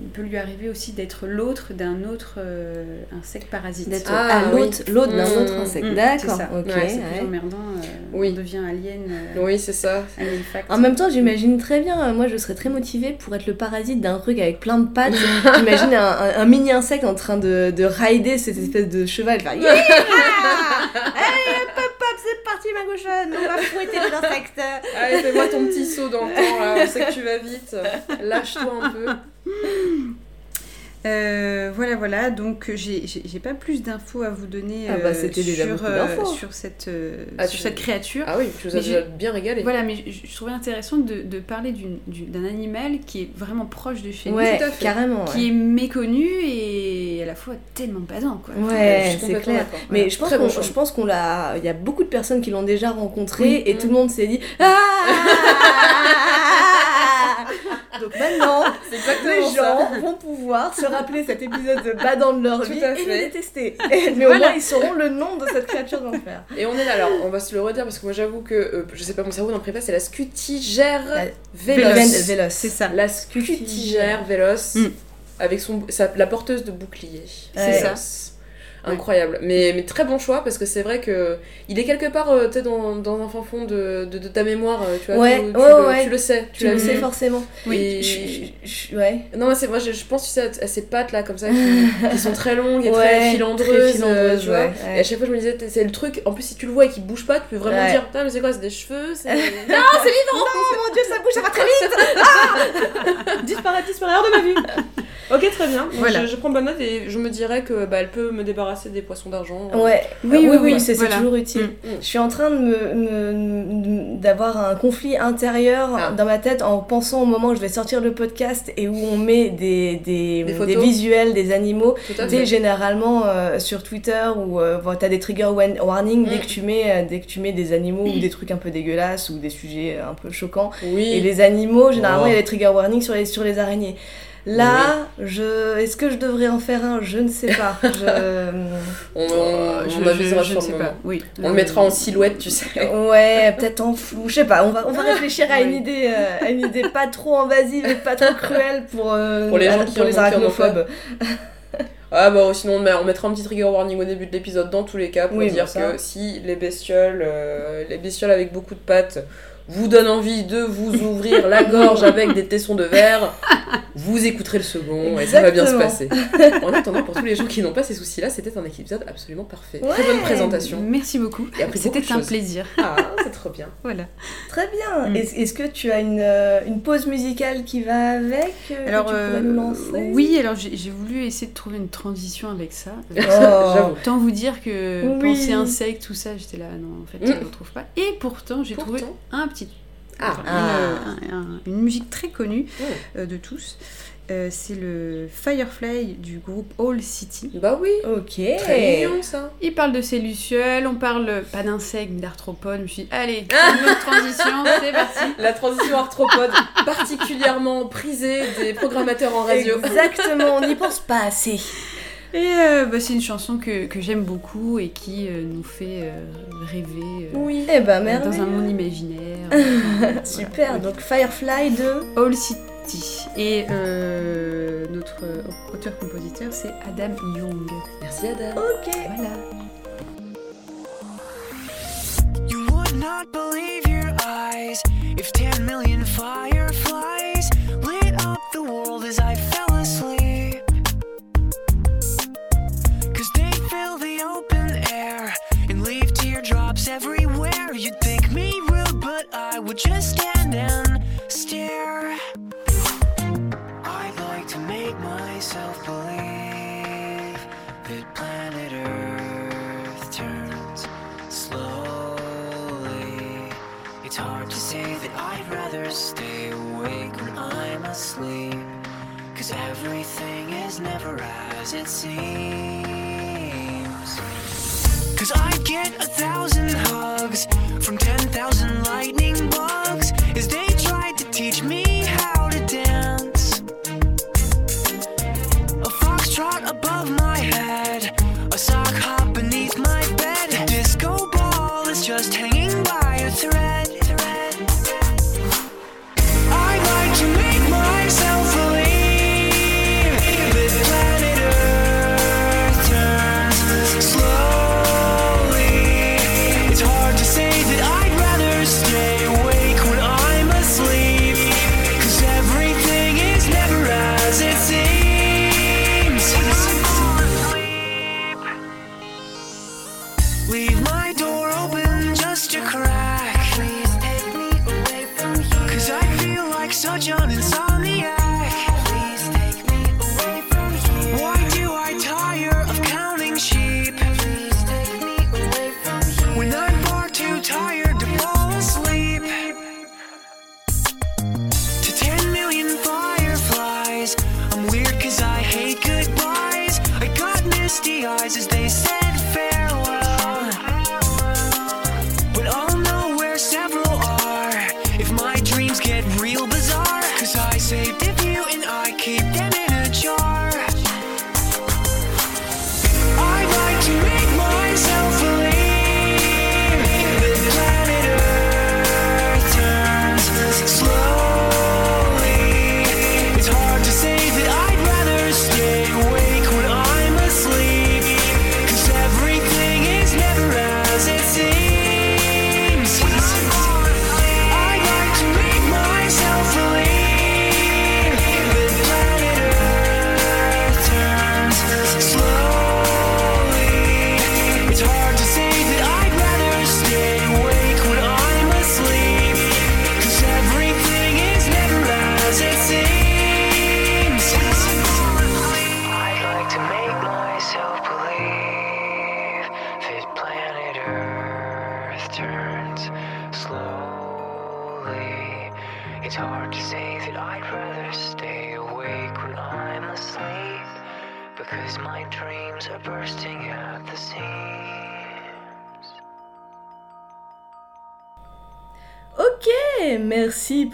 il peut lui arriver aussi d'être l'autre d'un autre euh, insecte parasite. D'être Ah, l'autre oui. l'autre d'un Mm. autre insecte. Mm, D'accord, c'est ça. ok. Ouais, C'est ouais. plus emmerdant, euh, Oui. on devient alien. euh, Oui, c'est ça. alien fact. En même temps, j'imagine très bien, euh, moi je serais très motivée pour être le parasite d'un truc avec plein de pattes. <laughs> J'imagine un, un- un mini insecte en train de, de rider cette espèce de cheval. Faire Yeah <laughs> Allez, c'est parti ma cochonne, on va fouetter les insectes. <laughs> Allez, fais-moi ton petit saut dans le temps, là. on sait que tu vas vite. Lâche-toi un peu. Euh, voilà, voilà. Donc, j'ai pas plus d'infos à vous donner Ah bah, euh, sur, euh, d'infos. sur cette, Ah, sur tu- cette créature. Ah oui, tu nous as déjà bien régalé. Voilà, mais je, je trouvais intéressant de, de parler d'un animal qui est vraiment proche de chez Ouais, Tout à fait. carrément. nous, qui est méconnu et à la fois tellement basant, quoi. Ouais, c'est clair. Mais je pense qu'on je pense qu'on l'a. Il y a beaucoup de personnes qui l'ont déjà rencontré Oui. et Mm. tout le monde s'est dit Ah Donc maintenant, <laughs> les ça. gens vont pouvoir se rappeler cet épisode de Badant de leur Tout vie et le détester. <laughs> Mais au Voilà. moins, ils sauront le nom de cette créature d'enfer. Et on est là, alors on va se le redire parce que moi j'avoue que, euh, je sais pas, mon cerveau n'en prépa, c'est la scutigère La- véloce. C'est ça. La scutigère véloce Mm. avec son, sa- la porteuse de bouclier. C'est ça. Incroyable. Mais, mais très bon choix parce que c'est vrai que il est quelque part euh, tu sais, dans, dans un fin fond de, de, de ta mémoire. euh, Tu, vois, Ouais, tu, le, ouais. tu le sais. Tu le sais forcément. Oui. Et- Je- je- je- ouais. Non, mais c'est moi, je, pense tu sais, à, à ces pattes là, comme ça, qui, <laughs> qui sont très longues et très filandreuses. euh, filandreuses, tu vois. Et à chaque fois, je me disais, c'est le truc, en plus, si tu le vois et qu'il bouge pas, tu peux vraiment dire, putain, mais c'est quoi, c'est des cheveux c'est... <laughs> Non, mon dieu, ça bouge, ça va très <laughs> vite disparaître, disparaître hors de ma vue. Ok, très bien. Donc, Voilà. je, je prends bonne note et je me dirais que bah, elle peut me débarrasser des poissons d'argent. Ouais, Oui, oui, oui, oui, oui, c'est voilà. toujours utile. Mm. Je suis en train de me, d'avoir un conflit intérieur Ah. dans ma tête en pensant au moment où je vais sortir le podcast et où on met des, des, Des photos. visuels des animaux. Fait. généralement euh, sur Twitter où euh, bon, t'as des trigger warning dès Mm. que tu mets euh, dès que tu mets des animaux ou des trucs un peu dégueulasses ou des sujets euh, un peu choquants. Oui. Et les animaux, généralement, Oh. il y a des trigger warnings sur les, sur les araignées. Là, je, est-ce que je devrais en faire un? Je ne sais pas. Je... <laughs> On, on, Euh, on je, avisera je- je sur ne le sais moment. pas. Oui. On le mettra en silhouette, tu sais. <laughs> Ouais, peut-être en flou, je sais pas, on va, on va réfléchir à une idée, euh, à une idée pas trop invasive et pas trop <laughs> cruelle pour, euh, Pour les gens qui pour les arachnophobes. Ah bah sinon on, met- on mettra un petit trigger warning au début de l'épisode dans tous les cas pour Oui, dire que si les bestioles, euh, les bestioles avec beaucoup de pattes vous donnent envie de vous ouvrir la gorge avec des tessons de verre, vous écouterez le second et ça va bien se passer. En attendant, pour tous les gens qui n'ont pas ces soucis-là, c'était un épisode absolument parfait. Très bonne présentation. Merci beaucoup. Et après, C'était un plaisir. Ah, c'est trop bien. <laughs> Voilà. Très bien. Mm. Est- Est-ce que tu as une, euh, une pause musicale qui va avec euh, Alors, que tu pourrais euh, nous lancer? oui, alors j'ai voulu essayer de trouver une transition avec ça. <laughs> Oh. J'avoue. Autant vous dire que Oui. penser insectes, tout ça, j'étais là, non, en fait, Mm. je ne retrouve pas. Et pourtant, j'ai trouvé un Ah. Ah. Une, un- un- une musique très connue euh, de tous. Euh, c'est le Firefly du groupe All City. Bah oui. Ok. Très mignon ça. Il parle de ces lucioles, on parle pas d'insectes, mais d'arthropodes. Je me suis dit, allez, <laughs> une autre transition, c'est parti. La transition arthropode, particulièrement prisée des programmateurs en radio. Exactement, on n'y pense pas assez. <laughs> Et euh, bah, c'est une chanson que, que j'aime beaucoup et qui euh, nous fait euh, rêver euh, Oui. Eh ben, dans un monde imaginaire. <laughs> Voilà. Super, donc Firefly de... All City. Et euh, notre euh, auteur-compositeur, c'est Adam Young. Merci Adam. Ok. Voilà. You would not believe your eyes if 10 million fireflies lit up the world as I fell asleep. The open air and leave teardrops everywhere. You'd think me rude, but I would just stand and stare. I'd like to make myself believe that planet Earth turns slowly. It's hard to say that I'd rather stay awake when I'm asleep. Cause everything is never as it seems. Cause I get a thousand hugs from 10,000 lightning bugs as they tried to teach me how to dance. A foxtrot above my head, a sock hop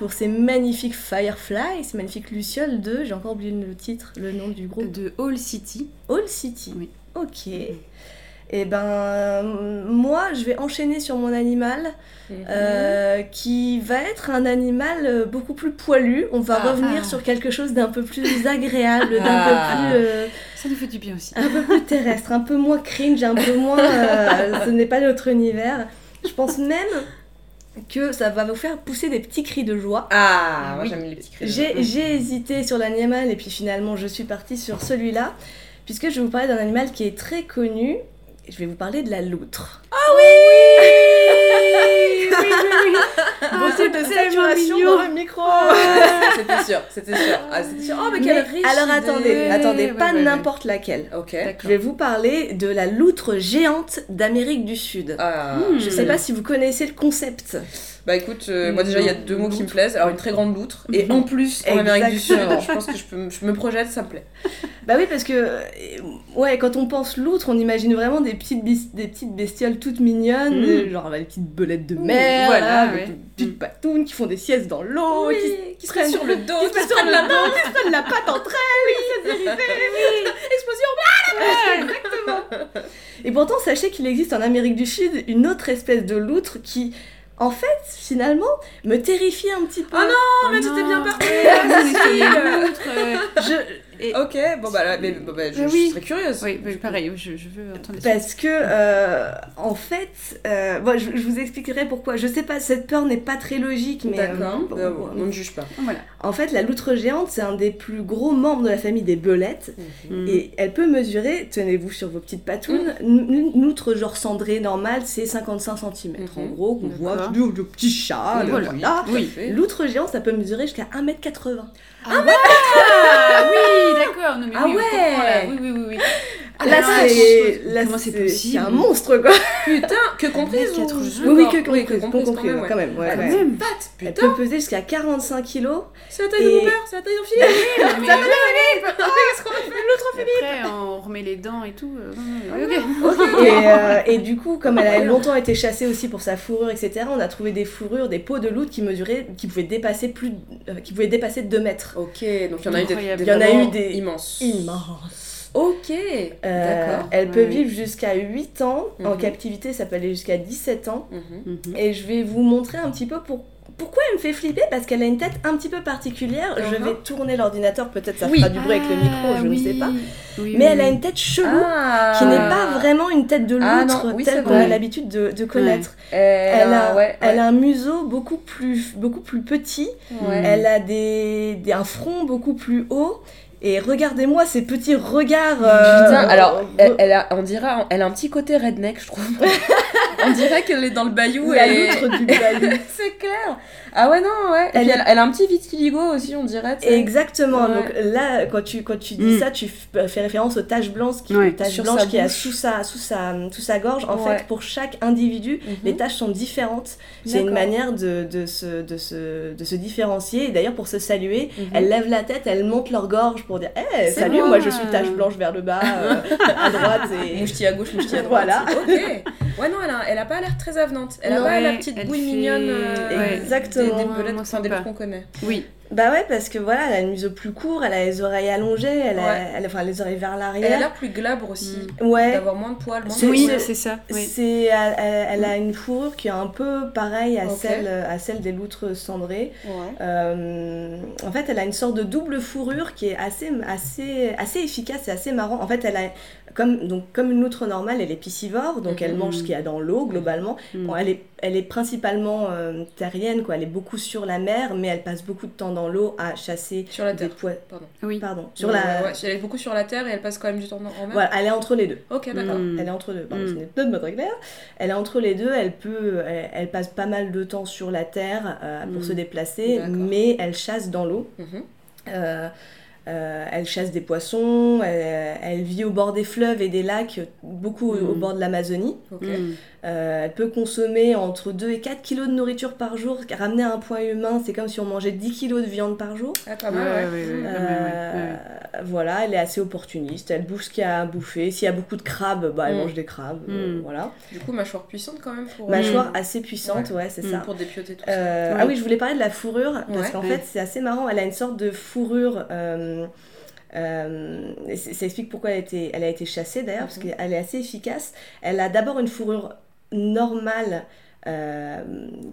pour ces magnifiques Firefly, ces magnifiques Lucioles de, j'ai encore oublié le titre, le nom du groupe, De Hall City. All City. Oui. Ok. Et ben, euh, moi, je vais enchaîner sur mon animal, euh, qui va être un animal euh, beaucoup plus poilu. On va Ah. revenir Ah. sur quelque chose d'un peu plus agréable, d'un Ah. peu plus... euh, Ça nous fait du bien aussi. un peu plus terrestre, un peu moins cringe, un peu moins. euh, ce n'est pas notre univers. Je pense même que ça va vous faire pousser des petits cris de joie. Ah, moi Oui. j'aime les petits cris. J'ai j'ai hésité sur l'animal et puis finalement je suis partie sur celui-là, puisque je vais vous parler d'un animal qui est très connu. Je vais vous parler de la loutre. Beaucoup de saturation mignon. dans le micro. c'était sûr, c'était sûr. Ah, c'était sûr. Oh, mais quelle Mais riche alors idée. attendez, attendez, Ouais, pas ouais, ouais. n'importe laquelle. Ok. Je vais vous parler de la loutre géante d'Amérique du Sud. Ah, Hmm. Je sais pas si vous connaissez le concept. Bah écoute, euh, moi déjà il y a deux mots qui me plaisent. Alors une très grande loutre et en plus en Amérique du Sud, je pense que je, peux, je me projette, ça me plaît. <laughs> Bah oui, parce que, euh, ouais, quand on pense loutre, on imagine vraiment des petites, des petites bestioles toutes mignonnes, Mm. euh, genre avec des petites belettes de mer, voilà, là, avec ouais. des petites Mm. patounes qui font des siestes dans l'eau, qui, qui se prennent- sur le dos, qui se sur la main, qui se prennent la patte entre elles, qui se dériver. Explosion Exactement Et pourtant, sachez qu'il existe en Amérique du Sud une autre espèce de loutre qui, en fait, finalement, me terrifie un petit peu. Ah Oh mais t'étais bien parti. <laughs> Euh, Je, et- Ok, bon bah là, mais, bon, bah, je, serais curieuse. Oui, bah, pareil, je, je veux entendre Parce que, euh, en fait, euh, bon, je, je vous expliquerai pourquoi. Je sais pas, cette peur n'est pas très logique, mais. D'accord, euh, bon, on ne juge pas. Voilà. En fait, la loutre géante, c'est un des plus gros membres de la famille des belettes. Mm. Et elle peut mesurer, tenez-vous sur vos petites patounes, une une loutre genre cendrée normale, c'est 55 cm. En Mhm. gros, qu'on voit D'accord. le, petit chat, le voilà. voilà. Oui. L'outre géante, ça peut mesurer jusqu'à 1m80. Ah, ah oui, d'accord. Non, mais Ah oui, on ouais. comprend, là. Oui, oui, oui, oui. Ah, là, la c'est là, Comment c'est c'est- c'est un monstre, quoi. Putain, que comprise ou... 1m80. Oui, oui, que, oui, que, que comprise compris, quand même. ouais, Ah, ouais. Même. Patte, Elle putain, peut peser jusqu'à 45 kilos. c'est la taille de mon père, c'est la taille d'un filet. <laughs> Mais- Ça va, Philippe Qu'est-ce qu'on fait Après, on remet les dents et tout. euh, ok. <laughs> Et, euh, et du coup, comme elle a longtemps été chassée aussi pour sa fourrure, etc., on a trouvé des fourrures, des peaux de loutre qui mesuraient, qui pouvaient dépasser plus, de- euh, qui pouvaient dépasser 2 mètres. Ok, donc il y en a eu des, Il y en a eu des immenses. Immense. Ok, Euh, d'accord. elle peut Ouais. vivre jusqu'à 8 ans. En Mhm. captivité, ça peut aller jusqu'à 17 ans. Mhm. Mhm. Et je vais vous montrer un petit peu pour... pourquoi elle me fait flipper. Parce qu'elle a une tête un petit peu particulière. Je Mhm. vais tourner l'ordinateur, peut-être ça Oui. fera du bruit avec le micro, Ah, je oui. ne sais pas. Oui, Mais oui, elle a une tête chelou. Ah. Qui n'est pas vraiment une tête de Ah, loutre telle qu'on a l'habitude de, de connaître. Elle, Elle a, ouais, elle ouais. a un museau beaucoup plus, beaucoup plus petit. Ouais. Elle a des, des- un front beaucoup plus haut. Et regardez-moi ces petits regards. euh, Putain, alors, euh, elle, elle a, on dirait, elle a un petit côté redneck, je trouve. <laughs> On dirait qu'elle est dans le bayou La et... loutre du bayou. <laughs> C'est clair Ah ouais, non, ouais. Et Elle puis est- elle, elle a un petit vitiligo aussi, on dirait. Exactement. Ouais. Donc là, quand tu, quand tu dis Mm. ça, tu f- fais référence aux taches blanches qui, Ouais. taches blanches sa qui a sous sa, sous sa, sous sa gorge. En Ouais. fait, pour chaque individu, Mhm. les taches sont différentes. C'est une manière de, de, se, de, se, de se différencier. Et d'ailleurs, pour se saluer, Mhm. elles lèvent la tête, elles montent leur gorge pour dire C'est salut, moi. je suis tache blanche vers le bas, euh, à droite. Et... <laughs> À gauche, moucheti à <laughs> droite. Voilà. Ok. Ouais, non, elle a, elle a pas l'air très avenante. Elle a pas la petite bouille fait- mignonne. euh. Exactement. Des, des belettes, enfin, des qu'on connaît. Oui. Bah ouais, parce que voilà, elle a une museau plus court, elle a les oreilles allongées, elle a, elle a- enfin, les oreilles vers Elle a l'arrière. l'air plus glabre aussi. Ouais. D'avoir moins de poils, moins de Oui, poils. c'est ça. Oui. C'est, elle, a une fourrure qui est un peu pareille à, celle, à celle des loutres cendrées. Ouais. Euh, en fait, elle a une sorte de double fourrure qui est assez, assez, assez efficace et assez marrant. En fait, elle a, comme, donc, comme une loutre normale, elle est piscivore, donc elle Mhm. mange ce qu'il y a dans l'eau globalement. Mhm. Bon, elle, est, elle est principalement euh, terrienne, quoi. elle est beaucoup sur la mer, mais elle passe beaucoup de temps dans l'eau à chasser Sur la des terre. pois- Pardon. Oui. Pardon, sur la. ouais, elle est beaucoup sur la terre et elle passe quand même du temps en mer. Voilà, elle est entre les deux. Ok, d'accord. Mm. Elle est entre deux. Pardon, Mm. ce n'est peut-être pas très clair. Elle est entre les deux. Elle peut, elle, elle passe pas mal de temps sur la terre euh, pour Mm. se déplacer, mais elle chasse dans l'eau. Mhm. Euh, euh, elle chasse des poissons. Elle, elle vit au bord des fleuves et des lacs, beaucoup au- au bord de l'Amazonie. Euh, elle peut consommer entre 2 et 4 kilos de nourriture par jour. Ramener à un point humain, c'est comme si on mangeait 10 kilos de viande par jour. Ah, pas Ouais, mal, ouais. ouais, ouais, ouais, Euh, ouais, ouais. Voilà, elle est assez opportuniste. Elle bouffe ce qu'il y a à bouffer. S'il y a beaucoup de crabes, bah, elle Mm. mange des crabes. euh, Mm. voilà. Du coup, mâchoire puissante quand même pour, Mâchoire assez puissante, ouais, c'est Mm. ça. pour dépioter tout Euh, Ouais. Ah oui, je voulais parler de la fourrure, parce Ouais. qu'en Ouais. fait, c'est assez marrant. Elle a une sorte de fourrure. euh, euh, ça explique pourquoi elle a été, elle a été chassée d'ailleurs, parce qu'elle est assez efficace. Elle a d'abord une fourrure normale. euh,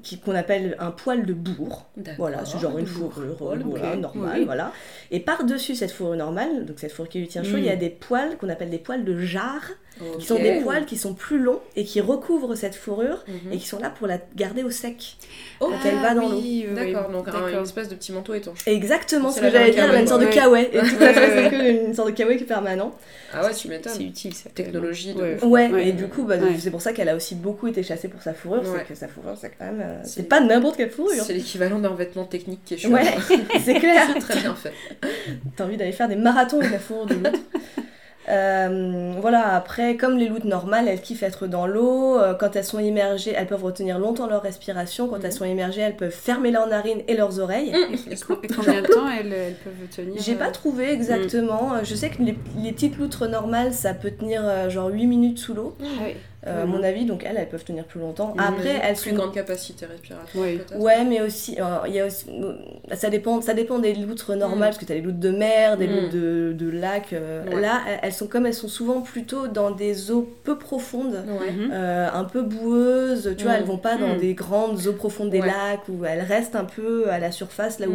qui- qu'on appelle un poil de bourre. Voilà, c'est genre une fourrure euh, voilà, normale, Oui. voilà. Et par-dessus cette fourrure normale, donc cette fourrure qui lui tient chaud, Mm. il y a des poils qu'on appelle des poils de jarre, Qui sont des poils qui sont plus longs et qui recouvrent cette fourrure Mhm. et qui sont là pour la garder au sec. Ok. quand elle va dans l'eau. oui, oui, D'accord, donc un- une espèce de petit manteau étanche. Exactement ce que la j'allais dire, une sorte de kawaii. Et tout à fait, une sorte de kawaii qui est permanent. Ah ouais, tu m'étonnes. C'est utile ça. Technologie de Ouais. et du coup, bah, Ouais. c'est pour ça qu'elle a aussi beaucoup été chassée pour sa fourrure. Ouais. C'est que sa fourrure, c'est quand même. euh, C'est- C'est pas n'importe quelle fourrure. C'est l'équivalent d'un vêtement technique qui est chaud. Ouais, <laughs> c'est clair. <laughs> C'est très bien fait. T'as envie d'aller faire des marathons avec la fourrure de l'autre. <laughs> Euh, voilà, après, comme les loutres normales, elles kiffent être dans l'eau. Euh, Quand elles sont immergées, elles peuvent retenir longtemps leur respiration. Quand Mhm. elles sont immergées, elles peuvent fermer leurs narines et leurs oreilles. Et, co- et combien de temps elles, elles peuvent tenir J'ai euh, pas trouvé exactement. Euh, Je sais que les, les petites loutres normales, ça peut tenir euh, genre 8 minutes sous l'eau, Ah oui. Euh, à Mhm. mon avis. Donc elles, elles peuvent tenir plus longtemps. Mhm. Après, elles plus sont grande capacité respiratoire. Oui. Ouais, mais aussi, euh, il y a aussi euh, ça, dépend, ça dépend des loutres normales, Mm. parce que tu as les loutres de mer, des loutres de, de lac. euh, Ouais. Là, elles- sont comme elles sont souvent plutôt dans des eaux peu profondes, Ouais. Mhm. euh, un peu boueuses. Tu vois, elles vont pas dans des grandes eaux profondes des Ouais. lacs, où elles restent un peu à la surface, là où,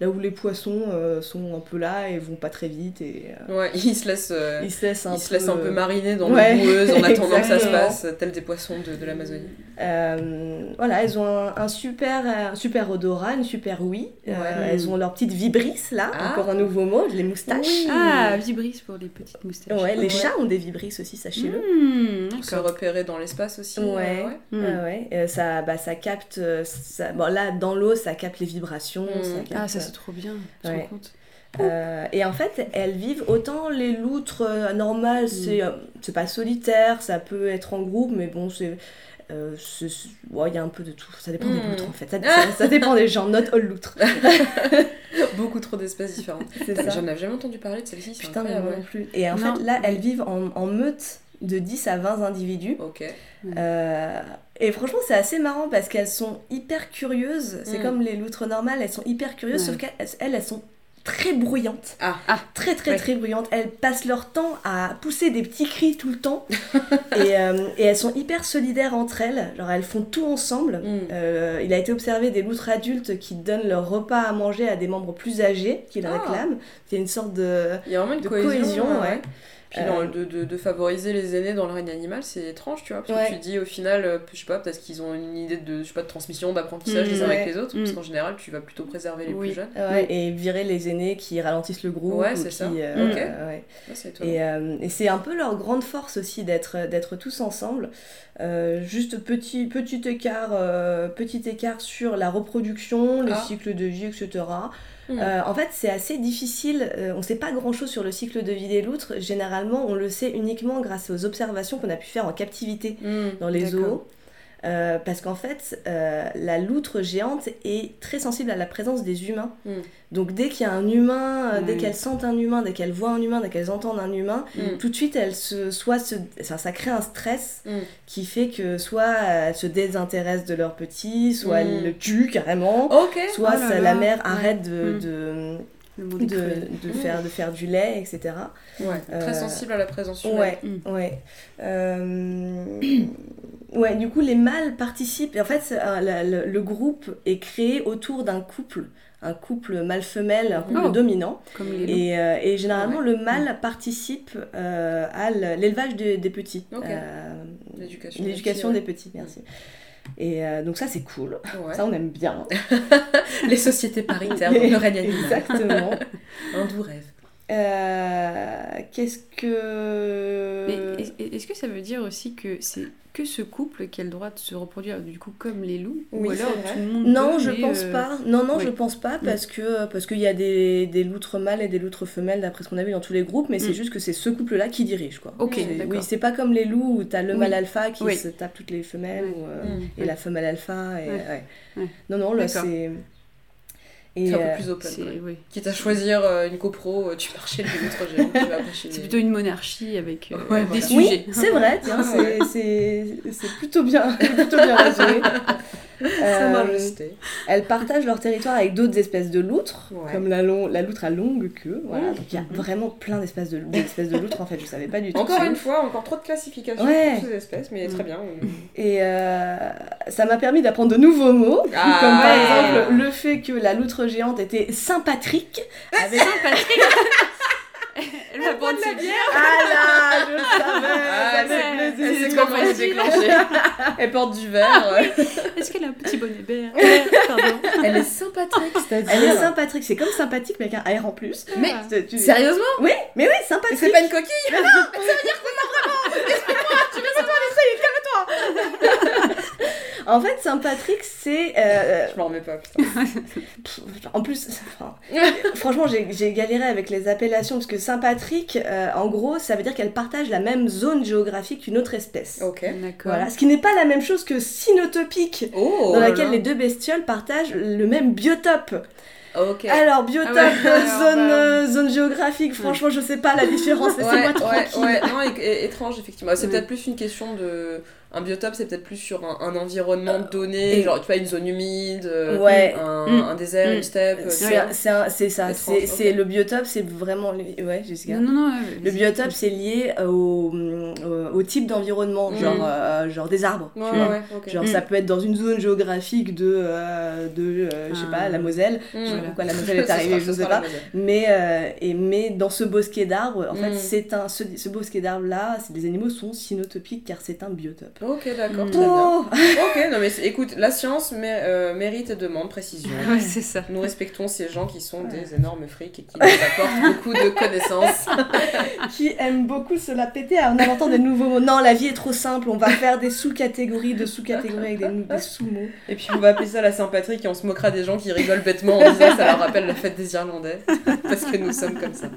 là où les poissons euh, sont un peu là et vont pas très vite. Et euh, Ouais, <laughs> il se laisse, euh, ils se laissent un il se laisse peu. un peu mariner dans Ouais. l'eau boueuse en <laughs> attendant que ça se Exactement. Passe, tel des poissons de, de l'Amazonie. Euh, voilà, elles ont un, un super, un super odorat, une super ouïe. Euh. Elles ont leur petite vibrisse là, Ah. encore un nouveau mot, les moustaches. Ah, vibris pour les petites moustaches. Ouais, les Ouais. chats ont des vibrisses aussi, sachez-le. Mmh, Pour se repérer dans l'espace aussi. Ouais. euh, ouais. Mmh. Ouais, euh, ça, bah, ça capte. euh, ça- bon, là, dans l'eau, ça capte les vibrations. Mm. ça capte, Ah, ça c'est trop bien. Tu te Ouais. rends compte euh, et en fait, elles vivent autant les loutres euh, normales, Mm. c'est euh, c'est pas solitaire, ça peut être en groupe, mais bon, c'est. euh, ouais, il y a un peu de tout, ça dépend des Mm. loutres en fait, ça, ça- ça dépend des gens, not all loutres. <laughs> Beaucoup trop d'espèces différentes. J'en avais jamais entendu parler de celle-ci, c'est Putain, mais incroyable. moi non plus. Et en Non. fait, là, elles vivent en, en meute de 10 à 20 individus. Ok. Euh, et franchement, c'est assez marrant parce qu'elles sont hyper curieuses. C'est Mm. comme les loutres normales, elles sont hyper curieuses, Ouais. sauf qu'elles, elles, elles sont très bruyantes. Ah. Ah. Très, très, Ouais. très bruyantes. Elles passent leur temps à pousser des petits cris tout le temps. <laughs> et, euh, et elles sont hyper solidaires entre elles. Genre, elles font tout ensemble. Mm. Euh, il a été observé des loutres adultes qui donnent leur repas à manger à des membres plus âgés qui le Ah. réclament. C'est une sorte de Il y a vraiment une de cohésion. cohésion, ouais. Puis Euh, de, de, de favoriser les aînés dans le règne animal, c'est étrange, tu vois. Parce Ouais. que tu dis au final, euh, je sais pas, peut-être qu'ils ont une idée de, je sais pas, de transmission, d'apprentissage Mm, les uns avec ouais. les autres. Parce Mm. qu'en général, tu vas plutôt préserver les Oui. plus jeunes. Ouais, Et virer les aînés qui ralentissent le groupe. Ouais, ou c'est ça. euh, euh. Ah. Et, euh, et c'est un peu leur grande force aussi d'être d'être tous ensemble. Euh, juste petit, petit, écart, euh, petit écart sur la reproduction, le Ah. cycle de vie, etc. Hmm. Euh, en fait, c'est assez difficile. euh, on ne sait pas grand-chose sur le cycle de vie des loutres. Généralement, on le sait uniquement grâce aux observations qu'on a pu faire en captivité Mm. dans les zoos. Euh, parce qu'en fait, euh, la loutre géante est très sensible à la présence des humains. Mm. Donc dès qu'il y a un humain, euh, dès Ouais. qu'elles sentent un humain, dès qu'elles voient un humain, dès qu'elles entendent un humain, Mm. tout de suite, elles se, soit se, ça, ça crée un stress Mm. qui fait que soit elles se désintéressent de leur petit, soit elles le tuent carrément, soit Oh là ça- là. la mère arrête de, de, Le monde est de, cruel. de faire, de faire du lait, etc. Ouais. Très Euh, sensible à la présence humaine. Ouais, ouais. Euh, ouais, du coup, les mâles participent. Et en fait, euh, le, le groupe est créé autour d'un couple, un couple mâle-femelle, un couple Oh. dominant. Comme. Et, euh, et généralement, Ouais. le mâle participe euh, à l'élevage de- des petits. Euh, L'éducation. L'éducation des des petits, merci. Et donc ça, c'est cool. Ça, on aime bien. <laughs> Les sociétés paritaires le règne animal. Exactement. Un doux rêve. Euh, Qu'est-ce que... Est-ce que ça veut dire aussi que c'est que ce couple qui a le droit de se reproduire du coup comme les loups Oui, ou alors tout le monde Non, je pense euh, pas. Non, non, oui. je pense pas parce que parce qu'il y a des, des loutres mâles et des loutres femelles d'après ce qu'on a vu dans tous les groupes, mais c'est Mm. juste que c'est ce couple-là qui dirige quoi. Ok. Oui, c'est pas comme les loups où t'as le Oui. mâle alpha qui se tape toutes les femelles ou, euh, Mm. et la femelle alpha et Ouais. ouais. Ouais. Non, non, là c'est et C'est un euh, peu plus open. C'est quoi. oui. Quitte à choisir euh, une copro, euh, tu pars chez les autres géants, tu vas les... C'est plutôt une monarchie avec euh, Ouais, des voilà. sujets. Oui, c'est vrai, tiens, <laughs> c'est- c'est c'est plutôt bien, <laughs> plutôt bien résumé. Euh. Elles partagent leur territoire avec d'autres espèces de loutres, Ouais. comme la, long- la loutre à longue queue. Voilà. Mmh. Donc il y a vraiment plein d'espèces de, d'espèces de loutres en fait, je savais pas du tout. Encore une fois, encore trop de classification Ouais. ces espèces, mais très bien. Et euh, ça m'a permis d'apprendre de nouveaux mots, Ah. comme par Ouais. exemple le fait que la loutre géante était sympatrique. Avec... Patrick <laughs> Elle va prendre ses bières. ah là, je le savais, Ah, ça elle elle sait c'est comment facile. déclencher. Elle porte du verre. Est-ce qu'elle a un petit bonnet vert? Pardon. Elle est sympathique, c'est-à-dire. Elle est sympathique, c'est comme sympathique mais avec un R en plus. Mais Tu- tu- sérieusement? Oui, mais oui, sympathique. C'est pas une coquille? En fait, Saint-Patrick, c'est. euh, Je m'en remets pas, en plus, enfin, franchement, j'ai galéré avec les appellations parce que Saint-Patrick, euh, en gros, ça veut dire qu'elle partage la même zone géographique qu'une autre espèce. Ok. D'accord. Voilà, ce qui n'est pas la même chose que Cynotopique, Oh dans laquelle les deux bestioles partagent le même biotope. Ok. Alors, biotope, Ah ouais, euh, alors, zone, bah, euh, zone géographique, franchement, je sais pas la différence, laissez-moi ouais, ouais, tranquille. ouais, non, étrange effectivement. C'est Ouais. peut-être plus une question de. Un biotope, c'est peut-être plus sur un, un environnement donné, et- genre tu vois, une zone humide, euh, Ouais. un, Mm. un désert, Mm. une steppe. tu C'est ça, c'est le biotope, c'est vraiment. Ouais, Jessica. Non, non, non. Le biotope, c'est lié au, au, type d'environnement, Mm. genre, euh, genre des arbres. Ouais, tu vois. ouais. Genre, Mm. ça peut être dans une zone géographique de, euh, de euh, je sais Ah. pas, la Moselle. Je sais Mm. pas pourquoi la Moselle <laughs> est arrivée, je sais pas. Mais, euh, et, mais dans ce bosquet d'arbres, en fait, Mm. c'est un, ce, ce bosquet d'arbres-là, c'est- les animaux sont cynotopiques car c'est un biotope. Ok, d'accord, très bien. Oh Ok, non mais écoute, la science mé- euh, mérite et demande précision. Ouais, c'est ça. Nous respectons ces gens qui sont des énormes frics et qui nous apportent <laughs> beaucoup de connaissances. qui aime beaucoup se la péter en inventant des nouveaux mots. Non, la vie est trop simple, on va faire des sous-catégories de sous-catégories avec des, des sous-mots. Et puis on va appeler ça la Saint-Patrick et on se moquera des gens qui rigolent bêtement en disant ça leur rappelle la fête des Irlandais. Parce que nous sommes comme ça.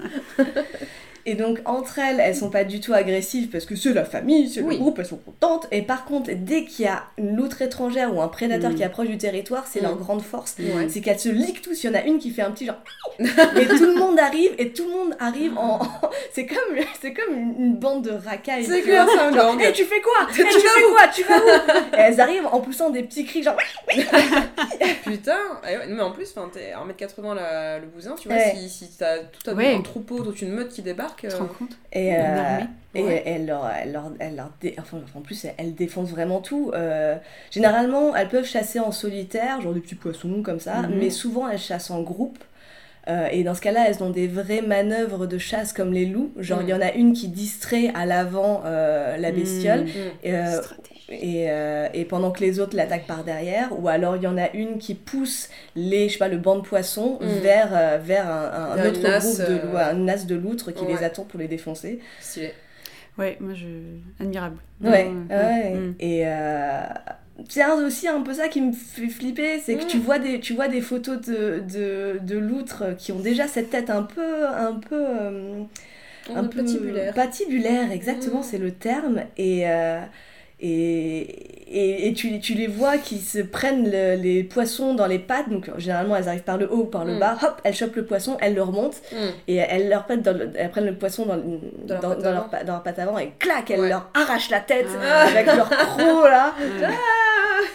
Et donc, entre elles, elles sont pas du tout agressives parce que c'est la famille, c'est Oui. le groupe, elles sont contentes. Et par contre, dès qu'il y a une loutre étrangère ou un prédateur Mm. qui approche du territoire, c'est Mm. leur grande force. Ouais. C'est qu'elles se liquent tous. Il y en a une qui fait un petit genre. <laughs> et tout le monde arrive, et tout le monde arrive en. <laughs> c'est comme, c'est comme une, bande de racailles. C'est tu clair, c'est un gang. <laughs> Eh, tu fais quoi? Eh, Tu fais quoi? Tu vas où? Et elles arrivent en poussant des petits cris, genre. Putain, et ouais, mais en plus, t'es 1m80 la- le bousin, tu vois, Ouais. si, si t'as tout un, Ouais. un troupeau, toute une meute qui débarque. Tu te euh, rends compte Et, euh, et Ouais. elle leur, elle leur, elle leur dé- enfin, en plus, elles défoncent vraiment tout. Euh, généralement, elles peuvent chasser en solitaire, genre des petits poissons comme ça, Mhm. mais souvent elles chassent en groupe. Euh, et dans ce cas-là, elles ont des vraies manœuvres de chasse comme les loups. Genre, il y en a une qui distrait à l'avant euh, la bestiole. Mmh. Et, euh, et, euh, et pendant que les autres l'attaquent par derrière, ou alors il y en a une qui pousse les, je sais pas, le banc de poissons Mm. vers, euh, vers un, autre groupe de euh, loups, un nas de loutres qui les attend pour les défoncer. Stylé. Ouais, moi je. Admirable. Ouais, ouais. Mm. Et euh, c'est aussi un peu ça qui me fait flipper, c'est que Mm. tu vois des, tu vois des photos de, de, de loutres qui ont déjà cette tête un peu, un peu, euh, un peu patibulaire. patibulaire, exactement, Mm. c'est le terme. Et euh, et, et, et tu, tu les vois qui se prennent le- les poissons dans les pattes, donc généralement elles arrivent par le haut ou par le Mm. bas, hop, elles chopent le poisson, elles le remontent, Mm. et elles, leur dans le- elles prennent le poisson dans, dans, dans avant. leur, dans leur patte avant, et clac, elles Ouais. leur arrachent la tête Ah. <laughs> avec leur croc là. <laughs> Ouais.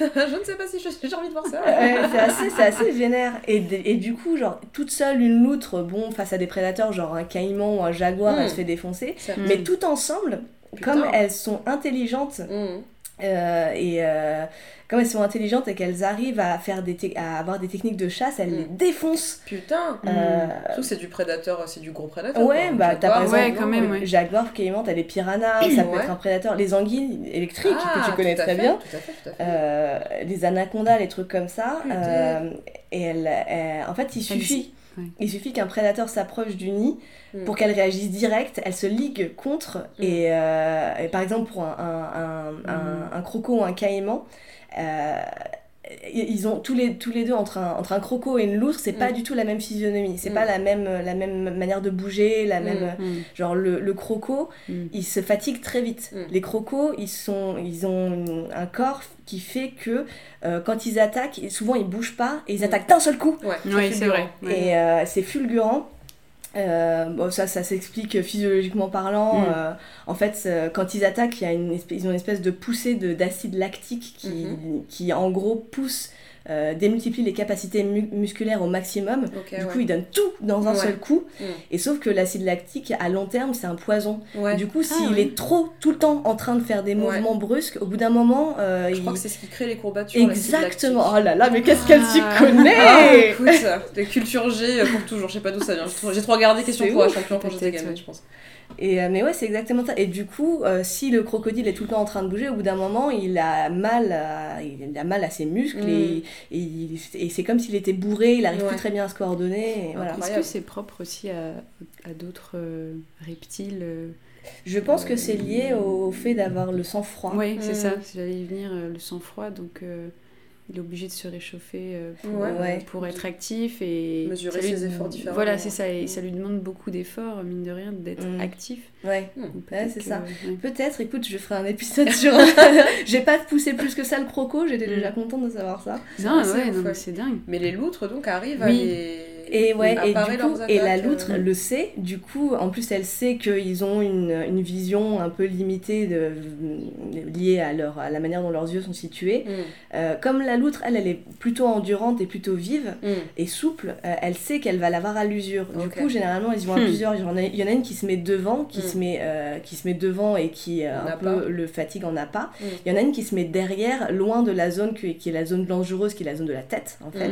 <laughs> je ne sais pas si j'ai envie de voir ça. Ouais, c'est assez, c'est assez vénère. Et, et du coup, genre, toute seule, une loutre, bon, face à des prédateurs, genre un caïman ou un jaguar, Mm. elle se fait défoncer. Ça-. Mais tout ensemble, Putain. comme elles sont intelligentes, Mm. euh, et euh, comme elles sont intelligentes et qu'elles arrivent à, faire des à avoir des techniques de chasse, elles Mm. les défoncent. Putain. Euh, que c'est du prédateur, c'est du gros prédateur. Ouais, quoi. bah t'as par exemple Ouais, quand même, ouais. jaguar, caïman, t'as les piranhas, <clears throat> ça peut Ouais. être un prédateur, les anguilles électriques Ah, que tu connais tout à très fait, bien. Tout à fait, tout à fait. Euh, les anacondas, les trucs comme ça. Et elle, en fait, il suffit, ouais. il suffit qu'un prédateur s'approche du nid Mm. pour qu'elle réagisse direct. Elle se ligue contre. Mm. Et, euh, et par exemple, pour un, un, un, un- un croco ou un caïman, euh, ils ont tous les, tous les deux entre un, entre un croco et une loutre, c'est pas Mm. du tout la même physionomie, c'est Mm. pas la même, la même manière de bouger, la Mm. même. Genre le, le croco, il se fatigue très vite. Les crocos, ils, sont, ils ont un corps qui fait que euh, quand ils attaquent, souvent ils bougent pas et ils attaquent d'un seul coup. Ouais, Oui, c'est vrai. ouais. Et euh, c'est fulgurant. Euh, bon, ça, ça s'explique physiologiquement parlant. Mm. Euh, en fait, euh, quand ils attaquent, il y a une espèce, ils ont une espèce de poussée de- d'acide lactique qui, Mhm. qui, en gros, pousse, euh, démultiplie les capacités mu- musculaires au maximum. Du ouais. coup, ils donnent tout dans un Ouais. seul coup. Mm. Et sauf que l'acide lactique, à long terme, c'est un poison. Ouais. Du coup, Ah, s'il oui. est trop, tout le temps, en train de faire des mouvements brusques, au bout d'un moment, euh, Je il... crois que c'est ce qui crée les courbatures. Exactement. Oh là là, mais qu'est-ce qu'elle s'y Ah. connaît Ah, écoute, les cultures G pour toujours, je sais pas d'où ça vient. J'ai trop- regardé Question pour un champion quand j'étais gamine, je pense. Et, euh, mais ouais, c'est exactement ça. Et du coup, euh, si le crocodile est tout le temps en train de bouger, au bout d'un moment, il a mal à, il a mal à ses muscles Mm. et, et, il- et c'est comme s'il était bourré, il arrive Ouais. plus très bien à se coordonner. voilà. Est-ce que c'est propre aussi à, à d'autres euh, reptiles euh, Je pense que c'est lié au fait d'avoir le sang froid. Oui, c'est Mm. ça. J'allais y venir, euh, le sang-froid, donc euh, il est obligé de se réchauffer euh, pour, Ouais. euh, Ouais. pour être actif et Mesurer lui- ses efforts différemment. Voilà, c'est ça, et Mm. ça lui demande beaucoup d'efforts, mine de rien, d'être Mm. actif. Ouais. C'est ça. ouais. Peut-être, écoute, je ferai un épisode sur. <laughs> <laughs> J'ai pas poussé plus que ça le croco, j'étais Mm. déjà contente de savoir ça. Non, ouais, c'est dingue. Mais les loutres, donc, arrivent à les. Et ouais, et, du coup, et la loutre euh, le sait, du coup, en plus elle sait qu'ils ont une, une vision un peu limitée de, liée à, leur, à la manière dont leurs yeux sont situés. Mm, Euh, comme la loutre, elle, elle est plutôt endurante et plutôt vive mm. et souple, euh, elle sait qu'elle va l'avoir à l'usure. Du coup, généralement, ils y vont à Hmm. plusieurs. Il y, en a, une qui se met devant, qui, Hmm. se, met, qui se met devant et qui un peu pas. le fatigue en a pas. Hmm. Il y en a une qui se met derrière, loin de la zone que- qui est la zone dangereuse, qui est la zone de la tête, en fait.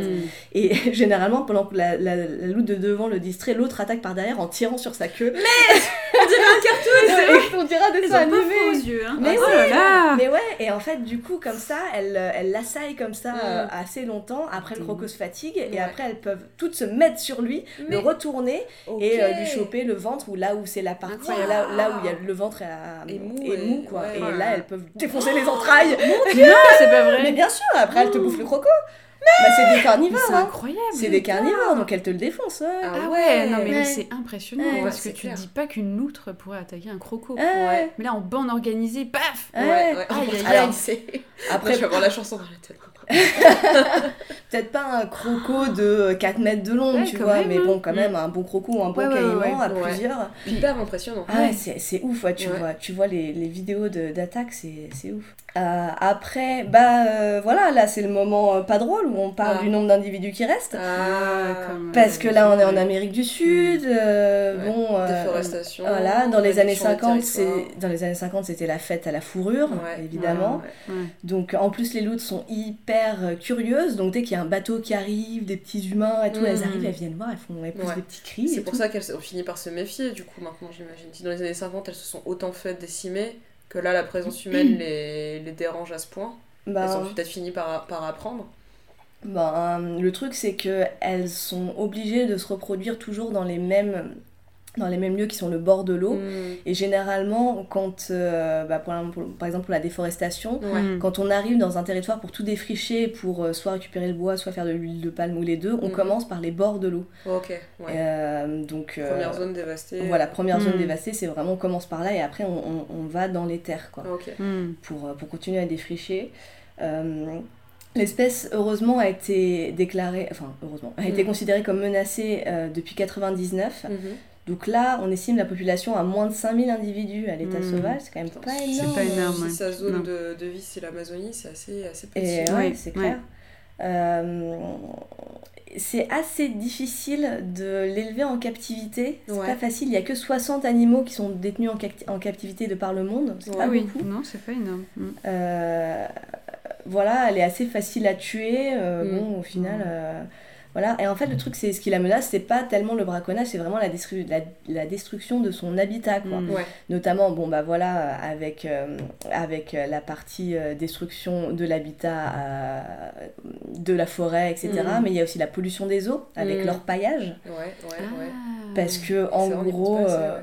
Et <laughs> généralement, pendant que la, la, la loutre de devant le distrait, l'autre attaque par derrière en tirant sur sa queue. On dirait un cartoon <laughs> On dirait des dessins aux yeux, hein. Mais oh ouais. là là Mais ouais, et en fait, du coup, comme ça, elle, euh, elle l'assaille comme ça euh, assez longtemps. Après, le croco se fatigue, et après, elles peuvent toutes se mettre sur lui, Mais- le retourner et euh, lui choper le ventre, ou là où c'est la partie, là, là où il y a le ventre à- Et mou, et mou, quoi. ouais. et Oh là là. elles peuvent défoncer les entrailles. <laughs> Non, c'est pas vrai Mais bien sûr, après, elle te bouffe le croco. Bah, c'est des carnivores, c'est hein. incroyable C'est des carnivores, donc elles te le défoncent. ouais. Ah Ah ouais, non mais Ouais. c'est impressionnant Ouais, parce que tu clair. te dis pas qu'une loutre pourrait attaquer un croco. Ouais. Mais là en bande organisée, paf Ouais, Ouais. <laughs> c'est. Après, Après, je vais avoir la chanson dans la tête. <laughs> peut-être pas un croco de 4 mètres de long, Ouais, tu vois, même, mais hein. bon, quand même, un bon croco ou un bon Ouais, caïman à plusieurs. Hyper impressionnant. Ah ouais, c'est, c'est ouf, tu, vois, tu vois les, les vidéos de, d'attaque, c'est, c'est ouf. Euh, après, bah euh, voilà, là c'est le moment euh, pas drôle où on parle Ah. du nombre d'individus qui restent. Ah, comme, Parce que là on est en. Amérique du Sud, euh, Ouais. bon... euh, Déforestation. Voilà, dans les années réduction des 50, c'est territoires. dans les années 50, c'était la fête à la fourrure, Ouais. évidemment. Ouais. Donc en plus les loutres sont hyper hyper euh, curieuses. Donc dès qu'il y a un bateau qui arrive, des petits humains et tout, elles arrivent, elles viennent voir, elles font elles poussent Ouais. des petits cris. C'est pour tout. ça qu'elles ont fini par se méfier, du coup, maintenant, j'imagine. Si dans les années 50, elles se sont autant faites décimer, que là, la présence humaine <clears throat> les, les dérange à ce point. Ben, Elles ont peut-être fini par, par apprendre. Ben, le truc, c'est que elles sont obligées de se reproduire toujours dans les mêmes, dans les mêmes lieux qui sont le bord de l'eau. Mm. Et généralement, quand, euh, bah, pour, pour- par exemple, pour la déforestation, Ouais. Mm. quand on arrive dans un territoire pour tout défricher, pour euh, soit récupérer le bois, soit faire de l'huile de palme ou les deux, on Mhm. commence par les bords de l'eau. Ok, ouais. Euh, donc, euh, Première zone dévastée. Voilà, première zone dévastée, c'est vraiment on commence par là et après on, on- on va dans les terres. Quoi Ok. Mm. pour, pour continuer à défricher. Euh, L'espèce, heureusement, a été déclarée, enfin, heureusement, a été Mm. considérée comme menacée euh, depuis 99. Donc là, on estime la population à moins de 5000 individus à l'état Mm. sauvage, c'est quand même pas c'est énorme. pas énorme. Si sa zone de, de vie, c'est l'Amazonie, c'est assez, assez petit. Et ouais, Ouais, c'est ouais. clair. Euh, c'est assez difficile de l'élever en captivité. C'est Ouais. pas facile. Il y a que 60 animaux qui sont détenus en, capti- en captivité de par le monde. C'est Ouais. pas Ah oui, beaucoup. non, c'est pas énorme. Mm. Euh, voilà, elle est assez facile à tuer. euh, Mm. Bon, au final, Mm. Voilà. Et en fait, le truc, c'est ce qui la menace, c'est pas tellement le braconnage, c'est vraiment la, destru- la, la destruction de son habitat, quoi. Mm. Ouais. Notamment, bon, bah voilà, avec, euh, avec euh, la partie euh, destruction de l'habitat, euh, de la forêt, etc. Mm. Mais il y a aussi la pollution des eaux avec Mm. leur paillage. Ouais, ouais, ouais. Ah. Parce que, en gros. pas euh,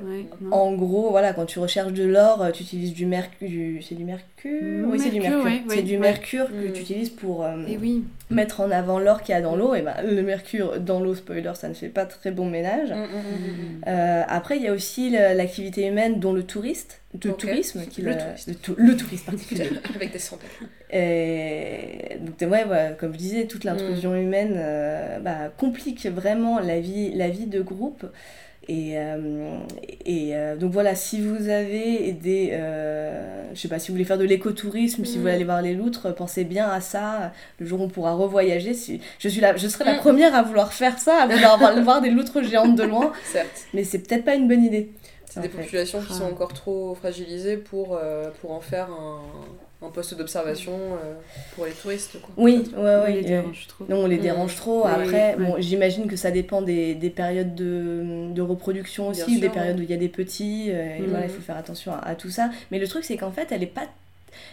en gros, voilà, quand tu recherches de l'or, tu utilises du mercure. C'est du mercure Oui, c'est du Mercure, ouais, c'est ouais, du ouais. mercure que Mm. tu utilises pour euh, Et oui. mettre en avant l'or qu'il y a dans l'eau. Et ben, le mercure dans l'eau, spoiler, ça ne fait pas très bon ménage. Mm, mm. Euh, après, il y a aussi l'activité humaine, dont le touriste, le Ok. tourisme, qui Le le, touriste. le, tou- le touriste particulier. <laughs> Avec des centaines. Et donc, ouais, ouais, comme je disais, toute l'intrusion humaine euh, bah, complique vraiment la vie, la vie de groupe. Et, euh, et euh, donc voilà, si vous avez des. euh, je sais pas, si vous voulez faire de l'écotourisme, si vous voulez Mm. aller voir les loutres, pensez bien à ça. Le jour où on pourra revoyager, si, je, suis la, je serai la Mm. première à vouloir faire ça, à vouloir <laughs> voir, des loutres géantes de loin. Certes. Mais c'est peut-être pas une bonne idée. C'est des fait. populations qui Ah. sont encore trop fragilisées pour, euh, pour en faire un, un poste d'observation euh, pour les touristes. Quoi. Oui, ouais, On ouais. les euh, dérange trop. Non, on les Mm. dérange trop. Après, oui, bon, j'imagine que ça dépend des, des périodes de, de reproduction Bien aussi, sûr, des périodes où il y a des petits. euh, et Mm. voilà, il faut faire attention à, à tout ça. Mais le truc, c'est qu'en fait, elle est pas.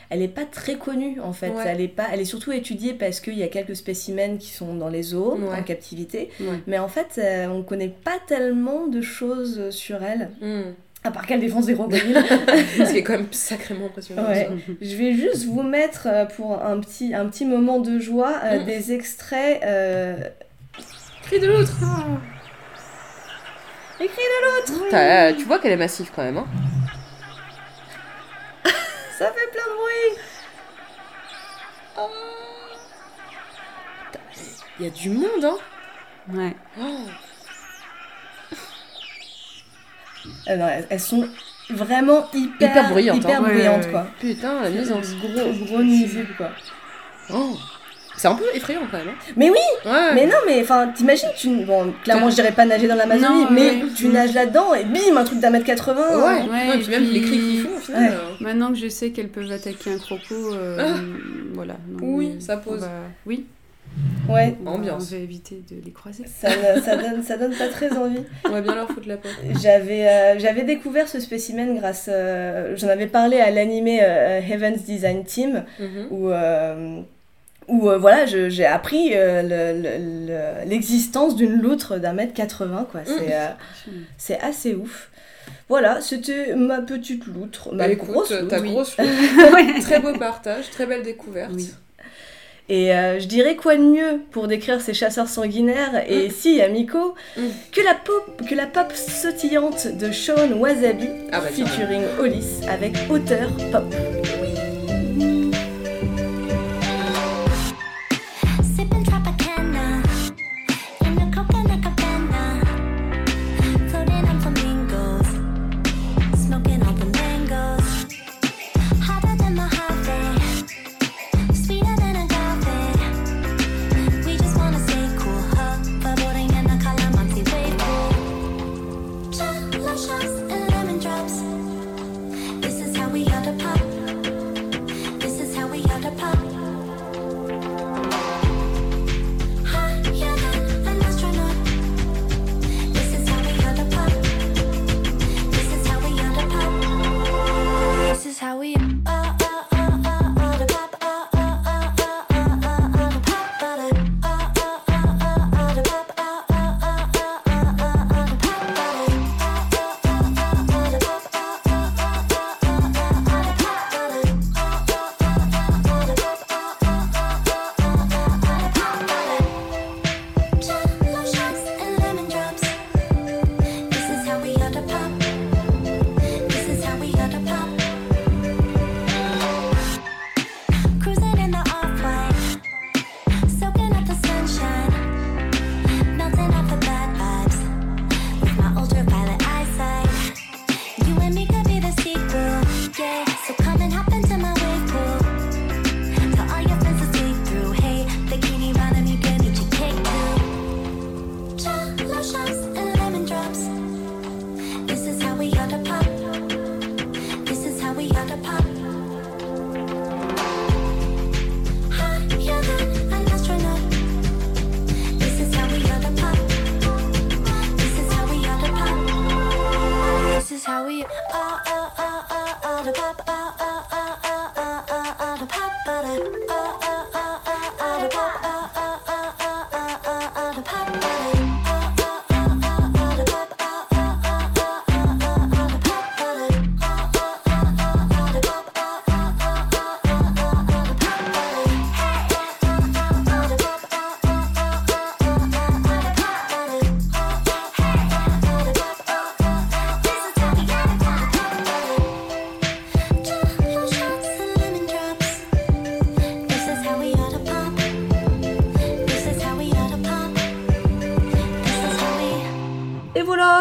Elle est pas très connue en fait. Ouais. Elle est pas. Elle est surtout étudiée parce qu'il y a quelques spécimens qui sont dans les zoos Ouais. en captivité. Ouais. Mais en fait, euh, on connaît pas tellement de choses sur elle. Mm. À part qu'elle défonce des crocodiles. Ce qui est quand même sacrément impressionnant. Ouais. ça. Je vais juste vous mettre euh, pour un petit, un petit moment de joie euh, Mm. des extraits. euh, Cri de l'autre Les cris de l'autre T'as- Tu vois qu'elle est massive quand même. Hein. <laughs> Ça fait plein de bruit Il y a du monde, hein Ouais. Oh. Euh, elles, sont vraiment hyper, Hyper bruyantes, hyper hein. Ouais, bruyantes, ouais, ouais. quoi. Putain, la nuisance. Gros, gros nuisible, quoi. Oh. C'est un peu effrayant quand même. Hein. Mais oui, Ouais. mais non, mais enfin, t'imagines, tu... Bon, clairement, je dirais pas nager dans l'Amazonie, mais ouais. tu nages là-dedans et bim, un truc d'un mètre 80. Ouais, hein. Ouais, Non, et et puis même les cris qu'ils font au final. Ouais. euh, Maintenant que je sais qu'elles peuvent attaquer un croco, euh, Ah. voilà. non, Oui, mais ça pose. Oui, Ouais, on va- Ambiance. On va éviter de les croiser. ça, ne- ça, donne, ça donne pas très envie. On va bien leur foutre la paix. J'avais euh, j'avais découvert ce spécimen grâce. euh, J'en avais parlé à l'animé euh, Heaven's Design Team, Mhm. où, euh, où euh, voilà, j'ai appris euh, le- le- le- l'existence d'une loutre d'un mètre 80, quoi. C'est euh, c'est assez ouf. Voilà, c'était ma petite loutre, ma Bah, écoute, grosse ta loutre. grosse loutre. <laughs> Très beau partage, très belle découverte. Oui. Et euh, je dirais quoi de mieux pour décrire ces chasseurs sanguinaires et si Amiko Mm. que la pop que la pop sautillante de Sean Wasabi Ah bah, featuring Hollis avec auteur pop.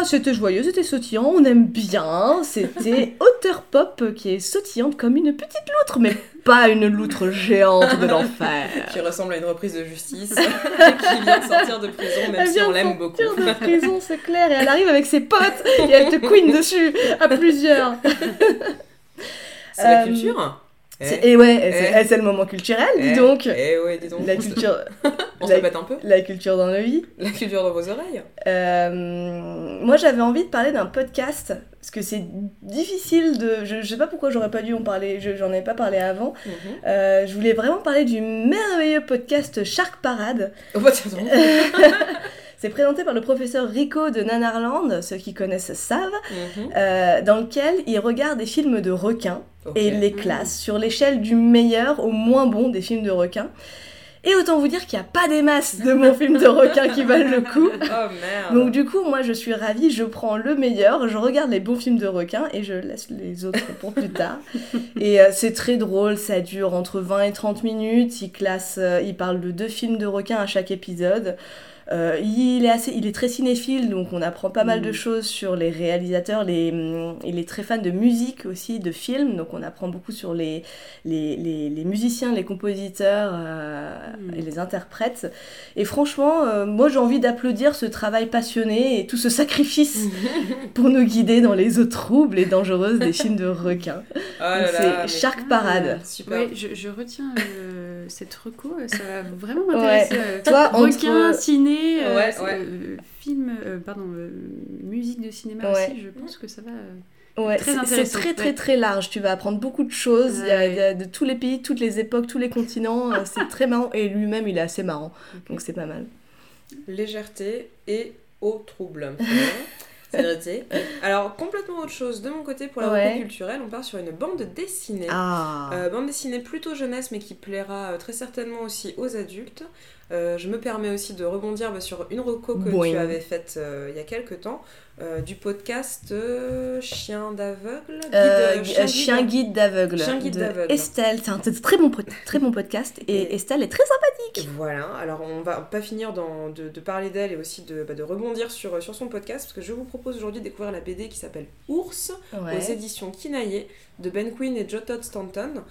C'était joyeux, c'était sautillant, on aime bien. C'était <laughs> Otter Pop qui est sautillante comme une petite loutre, mais pas une loutre géante de l'enfer. <laughs> Qui ressemble à une reprise de justice, <laughs> qui vient de sortir de prison, même Elle si vient on l'aime beaucoup. sortir de prison, c'est clair, et elle arrive avec ses potes et elle te queen dessus à plusieurs. C'est la Euh, culture Eh, Et ouais, Eh. et c'est le moment culturel, dis eh, donc. Eh ouais, dis donc. La culture, <laughs> On la- se un peu la culture dans nos vies. La culture dans vos oreilles Euh, moi, j'avais envie de parler d'un podcast parce que c'est difficile de. Je, je sais pas pourquoi j'aurais pas dû en parler. je- J'en ai pas parlé avant. Mhm. Euh, je voulais vraiment parler du merveilleux podcast Shark Parade. Oh bah tiens donc. <laughs> C'est présenté par le professeur Rico de Nanarland, ceux qui connaissent savent, Mhm. euh, dans lequel il regarde des films de requins Ok. et les classe sur l'échelle du meilleur au moins bon des films de requins. Et autant vous dire qu'il n'y a pas des masses de bons <laughs> films de requins qui valent le coup. Oh merde Donc du coup, moi je suis ravie, je prends le meilleur, je regarde les bons films de requins et je laisse les autres pour plus tard. <laughs> Et euh, c'est très drôle, ça dure entre 20 et 30 minutes, il classe, euh, il parle de deux films de requins à chaque épisode. Euh, il, est assez, il est très cinéphile, donc on apprend pas mal de choses sur les réalisateurs. Les, hum, il est très fan de musique aussi, de films, donc on apprend beaucoup sur les, les, les, les musiciens, les compositeurs euh, et les interprètes. Et franchement, euh, moi j'ai envie d'applaudir ce travail passionné et tout ce sacrifice <laughs> pour nous guider dans les eaux troubles et dangereuses des films de requins. <laughs> Oh c'est mais- Shark Parade. Super. Ouais, je, je retiens euh, cette reco, ça va vraiment m'intéresser. euh, Toi, Requin, entre- ciné, euh, Ouais, ouais. euh, film, euh, pardon, euh, musique de cinéma Ouais. aussi, je pense que ça va. euh, Ouais, Très c'est- très très très large. Tu vas apprendre beaucoup de choses. Il y a- Ouais. il y, a de tous les pays, toutes les époques, tous les continents. euh, c'est très marrant. Et lui-même, il est assez marrant. Donc c'est pas mal. Légèreté et au trouble. <laughs> Alors, complètement autre chose de mon côté pour la Ouais. culturelle, on part sur une bande dessinée. Ah. Euh, bande dessinée plutôt jeunesse, mais qui plaira euh, très certainement aussi aux adultes. Euh, je me permets aussi de rebondir bah, sur une reco que tu avais faite euh, il y a quelques temps, euh, du podcast Chien d'aveugle Chien guide d'aveugle. Chien guide de d'aveugle. Estelle. C'est un très bon, très bon podcast. Et Et- Estelle est très sympathique. Voilà, alors on va pas finir dans- de, de parler d'elle et aussi de, bah, de rebondir sur, sur son podcast, parce que je vous propose aujourd'hui de découvrir la BD qui s'appelle Ours, Ouais. aux éditions Kinaye, de Ben Quinn et Joe Todd Stanton.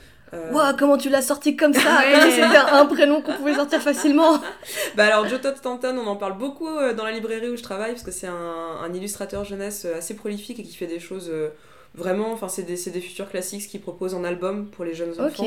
Ouah, comment tu l'as sorti comme ça Ouais. C'était un prénom qu'on pouvait sortir facilement. <laughs> Bah alors Joe Todd Stanton, on en parle beaucoup euh, dans la librairie où je travaille parce que c'est un, un illustrateur jeunesse euh, assez prolifique et qui fait des choses euh, vraiment, enfin c'est des, des futurs classiques qu'il propose en album pour les jeunes enfants.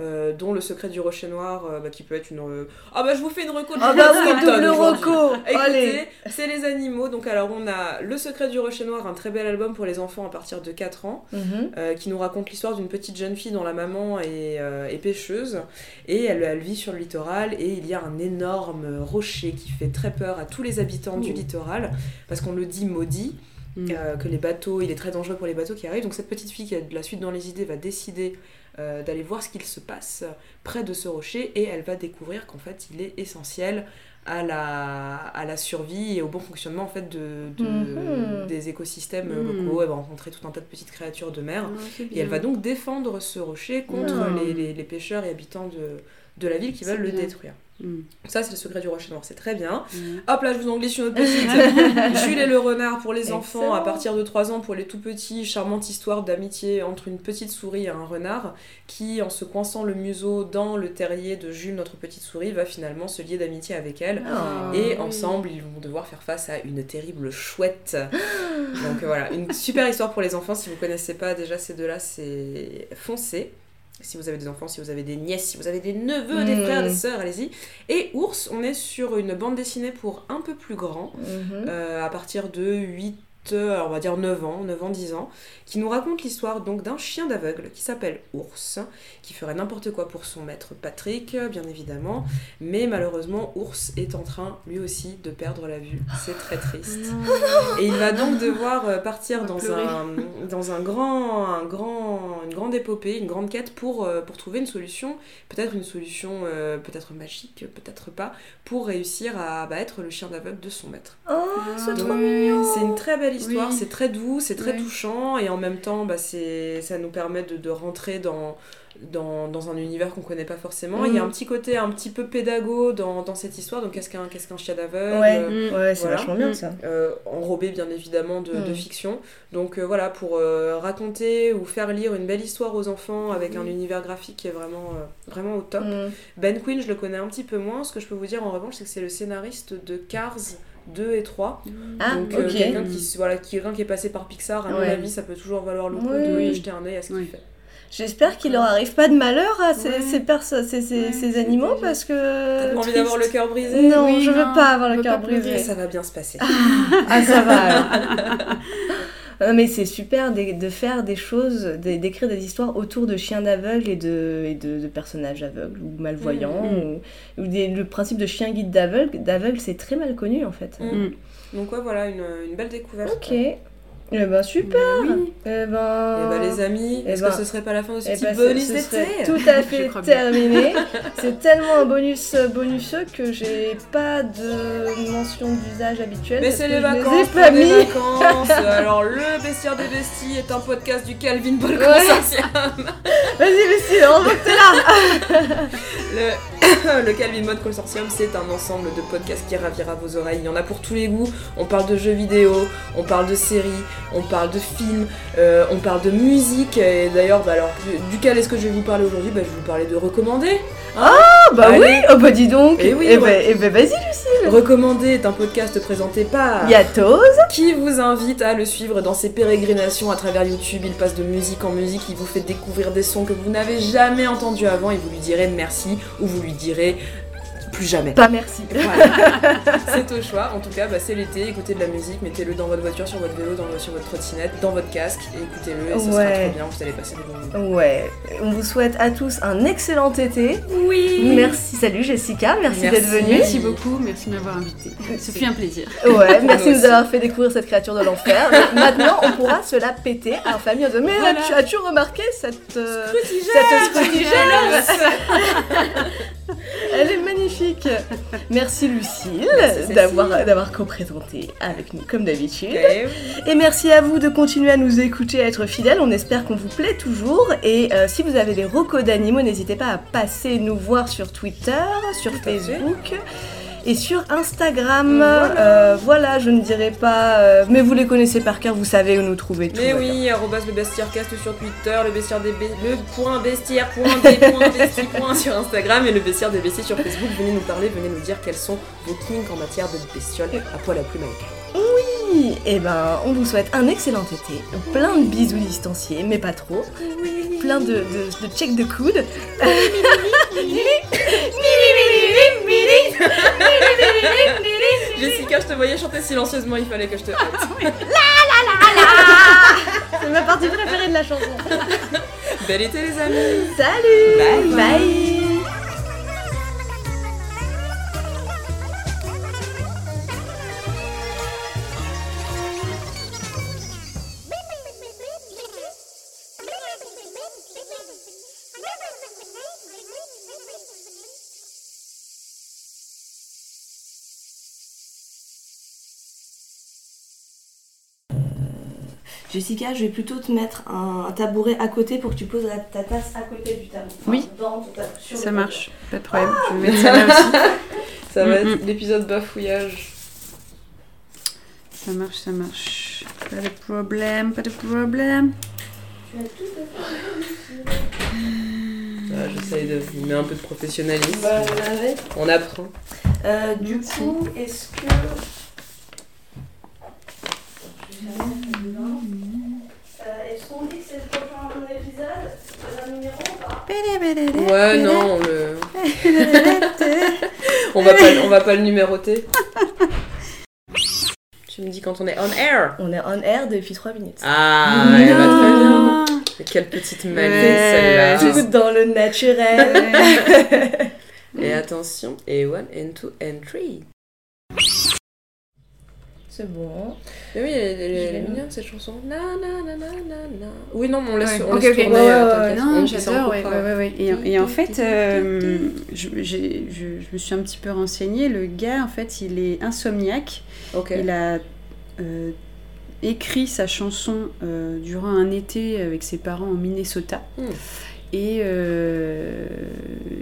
Euh, dont Le Secret du Rocher Noir, euh, bah, qui peut être une... euh, Ah bah je vous fais une reco de Ah bah double reco. Allez. Écoutez, c'est les animaux. Donc alors on a Le Secret du Rocher Noir, un très bel album pour les enfants à partir de 4 ans. Mhm. qui nous raconte l'histoire d'une petite jeune fille dont la maman est, est pêcheuse et elle, elle vit sur le littoral et il y a un énorme rocher qui fait très peur à tous les habitants du littoral parce qu'on le dit maudit, Mm. que les bateaux, il est très dangereux pour les bateaux qui arrivent. Donc cette petite fille qui a de la suite dans les idées va décider euh, d'aller voir ce qu'il se passe près de ce rocher et elle va découvrir qu'en fait il est essentiel à la, à la survie et au bon fonctionnement en fait de, de- Mhm. des écosystèmes Mhm. locaux. Elle va rencontrer tout un tas de petites créatures de mer. Et elle va donc défendre ce rocher contre Ah. les, les- les pêcheurs et habitants de, de la ville qui veulent le détruire. Mm. Ça, c'est le secret du rocher noir, c'est très bien. Mm. Hop là, je vous en glisse une autre <laughs> petite. Jules et le renard pour les enfants Excellent. à partir de 3 ans, pour les tout petits. Charmante histoire d'amitié entre une petite souris et un renard qui, en se coinçant le museau dans le terrier de Jules, notre petite souris, va finalement se lier d'amitié avec elle. Ah. Et oui. ensemble, ils vont devoir faire face à une terrible chouette. <gasps> Donc voilà, une super histoire pour les enfants. Si vous connaissez pas déjà ces deux-là, c'est foncé. Si vous avez des enfants, si vous avez des nièces, si vous avez des neveux, des Mm. frères, des sœurs, allez-y. Et Ours, on est sur une bande dessinée pour un peu plus grand, Mhm. euh, à partir de 8, euh, alors on va dire 9 ans, 9 ans, 10 ans, qui nous raconte l'histoire donc d'un chien d'aveugle qui s'appelle Ours, qui ferait n'importe quoi pour son maître Patrick, bien évidemment, mais malheureusement Ours est en train lui aussi de perdre la vue. C'est très triste. Et il va donc devoir euh, partir dans pleurer. un, dans un grand, un grand, une grande épopée, une grande quête pour, euh, pour trouver une solution, peut-être une solution euh, peut-être magique, peut-être pas, pour réussir à bah, être le chien d'aveugle de son maître. Oh, c'est trop mignon. C'est une très belle histoire, Oui. c'est très doux, c'est très Oui. touchant et en même temps bah, c'est, ça nous permet de, de rentrer dans, dans, dans un univers qu'on connaît pas forcément. Il y a Mhm. un petit côté un petit peu pédago dans, dans cette histoire, donc qu'est-ce qu'un, qu'est-ce qu'un chien d'aveugle Ouais, Mm. ouais, c'est voilà. vachement bien Mm. ça. euh, enrobé bien évidemment de, de Mm. fiction. Donc euh, voilà, pour euh, raconter ou faire lire une belle histoire aux enfants avec un univers graphique qui est vraiment, euh, vraiment au top. Mm. Ben Quinn, je le connais un petit peu moins. Ce que je peux vous dire en revanche, c'est que c'est le scénariste de Cars 2 et 3. Ah, Donc euh, ok. quelqu'un qui, voilà, qui, quelqu'un qui est passé par Pixar, à mon Ouais. avis, ça peut toujours valoir le coup Oui. de, Oui. jeter un œil à ce qu'il Oui. fait. J'espère qu'il leur arrive pas de malheur à ces, Ouais. ces, perso- ces, ces, Ouais, ces animaux parce que. T'as envie d'avoir le cœur brisé? Non, Oui, je veux non, pas avoir le cœur brisé. Ça va bien se passer. Ah, ça va alors. <laughs> Non, mais c'est super de, de faire des choses, de- d'écrire des histoires autour de chiens d'aveugles et, de, et de, de personnages aveugles ou malvoyants. Mhm. Ou, ou des- le principe de chien guide d'aveugle, d'aveugle c'est très mal connu en fait. Mm. Mm. Donc ouais, voilà, une, une belle découverte. Ok. Eh ben super. Oui. Eh ben. Et bah les amis, Eh est-ce ben- que ce serait pas la fin de ce Eh petit ben, bonus ce, d'été <laughs> tout à fait terminé. <laughs> C'est tellement un bonus euh, bonuseux que j'ai pas de mention d'usage habituelle. Mais c'est les je les vacances, pas vacances. <laughs> Alors le bestiaire des besties est un podcast du Calvin Consortium. Vas-y, Lucie, heureusement que t'es là. Le, <coughs> le Calvin Mode Consortium, c'est un ensemble de podcasts qui ravira vos oreilles. Il y en a pour tous les goûts. On parle de jeux vidéo, on parle de séries, on parle de films, euh, on parle de musique. Et d'ailleurs, bah alors, du- duquel est-ce que je vais vous parler aujourd'hui? Bah, Je vais vous parler de recommander. Ah bah Allez. oui, oh bah dis donc. Eh oui, eh ouais. ben, eh ben vas-y, Lucie. Recommander est un podcast présenté par Yatos. qui vous invite à le suivre dans ses pérégrinations à travers YouTube. Il passe de musique en musique, il vous fait découvrir des sons que vous n'avez jamais entendus avant et vous lui direz merci ou vous lui direz plus jamais. Pas merci. Voilà. <laughs> c'est au choix. En tout cas, bah, c'est l'été, écoutez de la musique, mettez-le dans votre voiture, sur votre vélo, dans, sur votre trottinette, dans votre casque et écoutez-le et ça sera Ouais. trop bien. Vous allez passer des bons moments. Ouais, on vous souhaite à tous un excellent été. Oui. Merci, salut Jessica, merci, Merci. d'être venue. Merci beaucoup, merci de m'avoir invité. Ce fut un plaisir. Ouais, <laughs> merci de Nous avoir fait découvrir cette créature de l'enfer. <laughs> Maintenant, on pourra se la péter en famille. disant, Mais Voilà. as-tu, as-tu remarqué cette, euh, cette scrutigère <laughs> Elle est magnifique. Merci Lucille d'avoir, co-présenté avec nous comme d'habitude. Et merci à vous de continuer à nous écouter, à être fidèles. On espère qu'on vous plaît toujours. Et euh, si vous avez des recos d'animaux, n'hésitez pas à passer nous voir sur Twitter, sur Tout fait. Et sur Instagram, Voilà. Euh, voilà, je ne dirai pas, euh, mais vous les connaissez par cœur, vous savez où nous trouver. tout Mais oui, arrobas le bestiaire-cast sur Twitter, le bestiaire des le point bestiaire, point des point bestie, point sur Instagram et le bestiaire des bestiaires sur Facebook. Venez nous parler, venez nous dire quels sont vos kinks en matière de bestioles à poil à plume avec Oui, et ben, on vous souhaite un excellent été, plein de bisous distanciés, mais pas trop, plein de, de, de check de coude. Jessica, je te voyais chanter silencieusement, il fallait que je te hâte. <laughs> C'est ma partie préférée de la chanson. Bel été les amis Salut Bye. Bye Jessica, je vais plutôt te mettre un, un tabouret à côté pour que tu poses la- ta tasse à côté du tabouret. Enfin, Oui. dans sur le Ça marche, pas de problème. Je vais mettre ça là aussi. <laughs> Ça va Mm, être l'épisode bafouillage. Ça marche, ça marche. Pas de problème, pas de problème. Ah, J'essaye de vous mettre un peu de professionnalisme. Bah. On apprend. Euh, du Merci. coup, est-ce que. Euh, Est-ce qu'on dit que c'est le prochain épisode un numéro ou pas Ouais, non, on le. <laughs> on, va pas, on va pas le numéroter. tu me dis quand on est on air. On est on air depuis 3 minutes. Ah, elle va très bien. Mais Quelle petite Ouais. malice celle-là. Tout dans le naturel. <laughs> Et attention, et one, and two, and three. C'est bon. Mais oui, elle, elle- elle est mignonne cette chanson. Na na na na. Oui, non, mais on laisse, Ouais. on Ok, laisse tourner. Euh. Non, On- j'adore, ouais, ouais, ouais. Et, et en fait, euh, je, j'ai- je- je me suis un petit peu renseignée. Le gars, en fait, il est insomniaque. Il a euh, écrit sa chanson euh, durant un été avec ses parents en Minnesota. Hmm. Et euh,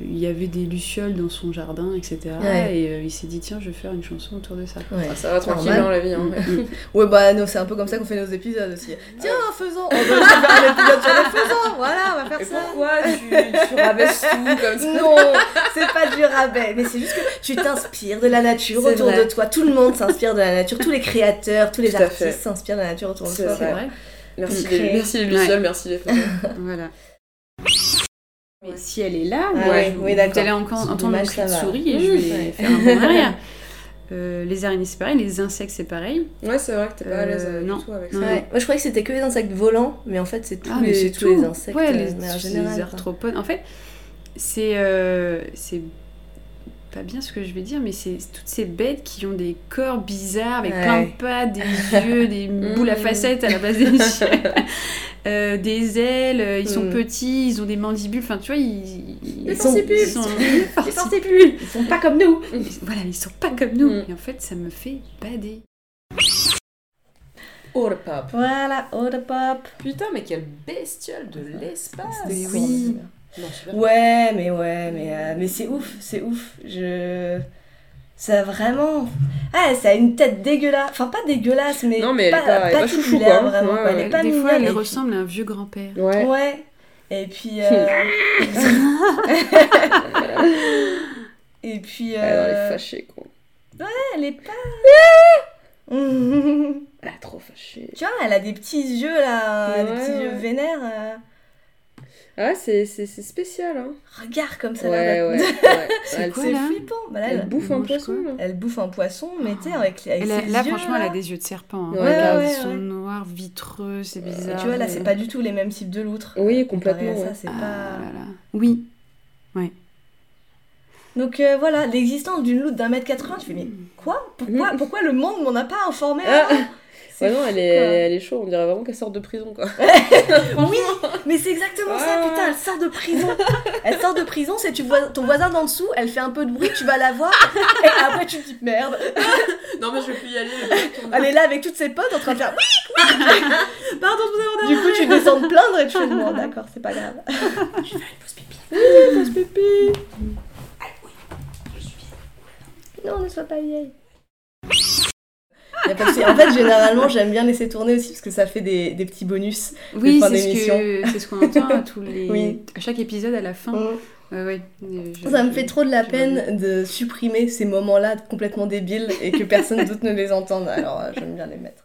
il y avait des lucioles dans son jardin, etc. Ouais. Et euh, il s'est dit, tiens, je vais faire une chanson autour de ça. Ouais. Ah, ça va tranquille Normal. dans la vie. Hein. Mm, mm. <laughs> Ouais, bah, non, c'est un peu comme ça qu'on fait nos épisodes aussi. Tiens, faisons On va faire un épisode sur les faisons Voilà, on va faire Et ça pourquoi tu, tu rabaisses tout comme ça? Non, c'est pas du rabais, mais c'est juste que tu t'inspires de la nature autour vrai. de toi. Tout le monde s'inspire de la nature, tous les créateurs, tous les artistes s'inspirent de la nature autour de toi. C'est vrai. Merci, les, merci les lucioles, merci les photos. Voilà. Mais si elle est là, Ah ouais, je- oui, vous d'accord. allez entendre mon cri de souris et Mmh, je vais ouais. faire un bon arrière. <laughs> Euh, les araignées c'est pareil, les insectes c'est pareil. Ouais, c'est vrai que t'es pas à l'aise Euh, euh, tout avec ça. Ouais. Moi, je croyais que c'était que les insectes volants, mais en fait, c'est tous, Ah, mais les, c'est tous tout. les insectes. Ouais, euh, les, en les arthropodes. En fait, c'est euh, c'est pas bien ce que je vais dire, mais c'est toutes ces bêtes qui ont des corps bizarres avec Ouais. plein de pattes, des yeux, des <laughs> boules à Mhm. facettes à la base des <laughs> yeux. Euh, des ailes, euh, ils sont Mhm. petits, ils ont des mandibules, enfin tu vois, ils, ils, Les forcipules. ils sont Les forcipules Ils sont pas comme nous Voilà, ils sont pas comme nous. Et en fait, ça me fait bader. Oh le pop. Voilà, oh the pop Putain, mais quelle bestiole de l'espace. Oui. Non, super. Ouais, mais ouais, mais, euh, mais c'est ouf, c'est ouf. Je. Ça a vraiment. Ah, ça a une tête dégueulasse. Enfin, pas dégueulasse, mais. Non, mais elle est pas, pas- pas chouchou, quoi. vraiment. Ouais, quoi. Elle ouais. est pas Des fois, elle et ressemble à un vieux grand-père. Ouais. Ouais. Et puis. euh, <laughs> Et puis. Elle est euh, fâchée, quoi. Elle est pas. tu Elle est trop fâchée. vois, elle a des petits yeux là, des Ouais, petits ouais. yeux vénères. Euh. Ah, c'est c'est- c'est spécial, hein. Regarde comme ça. Ouais, a ouais. <laughs> ouais. C'est flippant. Bah, là, elle elle, bouffe un poisson, quoi elle bouffe un poisson, mais tu sais, avec, avec Elle a- ses là, yeux, franchement, elle a des yeux de serpent. hein. Ouais, Regarde, ouais, ils sont ouais. noirs, vitreux, c'est Et bizarre. tu vois, là, mais- c'est pas du tout les mêmes types de loutres. Oui, complètement. ça, ouais. c'est Ah pas... là là. Oui. Donc euh, voilà, l'existence d'une loutre d'un mètre 80, tu fais, mais quoi? Pourquoi, <laughs> pourquoi le monde m'en a pas informé Ah. avant? Ouais, non, fou, elle est, elle est chaude, on dirait vraiment qu'elle sort de prison, quoi. <laughs> Oui, mais c'est exactement ça, Ah. putain, elle sort de prison. Elle sort de prison, c'est tu vois ton voisin d'en dessous, elle fait un peu de bruit, tu vas la voir, et après tu te dis merde. Non, mais je vais plus y aller. Elle est là avec toutes ses potes en train de faire oui, oui. Pardon de vous avoir Du coup, tu descends de plaindre et tu fais bon, <laughs> d'accord, c'est pas grave. dérangé, pipi. Non, ne sois pas vieille. Y a pas de souci. En fait, généralement, j'aime bien laisser tourner aussi parce que ça fait des, des petits bonus. Oui, c'est ce qu'on entend à tous les... Oui. à chaque épisode à la fin. Mm. Ouais. Euh, je- Ça me fait trop de la peine de supprimer ces moments-là complètement débiles et que personne d'autre ne les entende. Alors, euh, j'aime bien les mettre.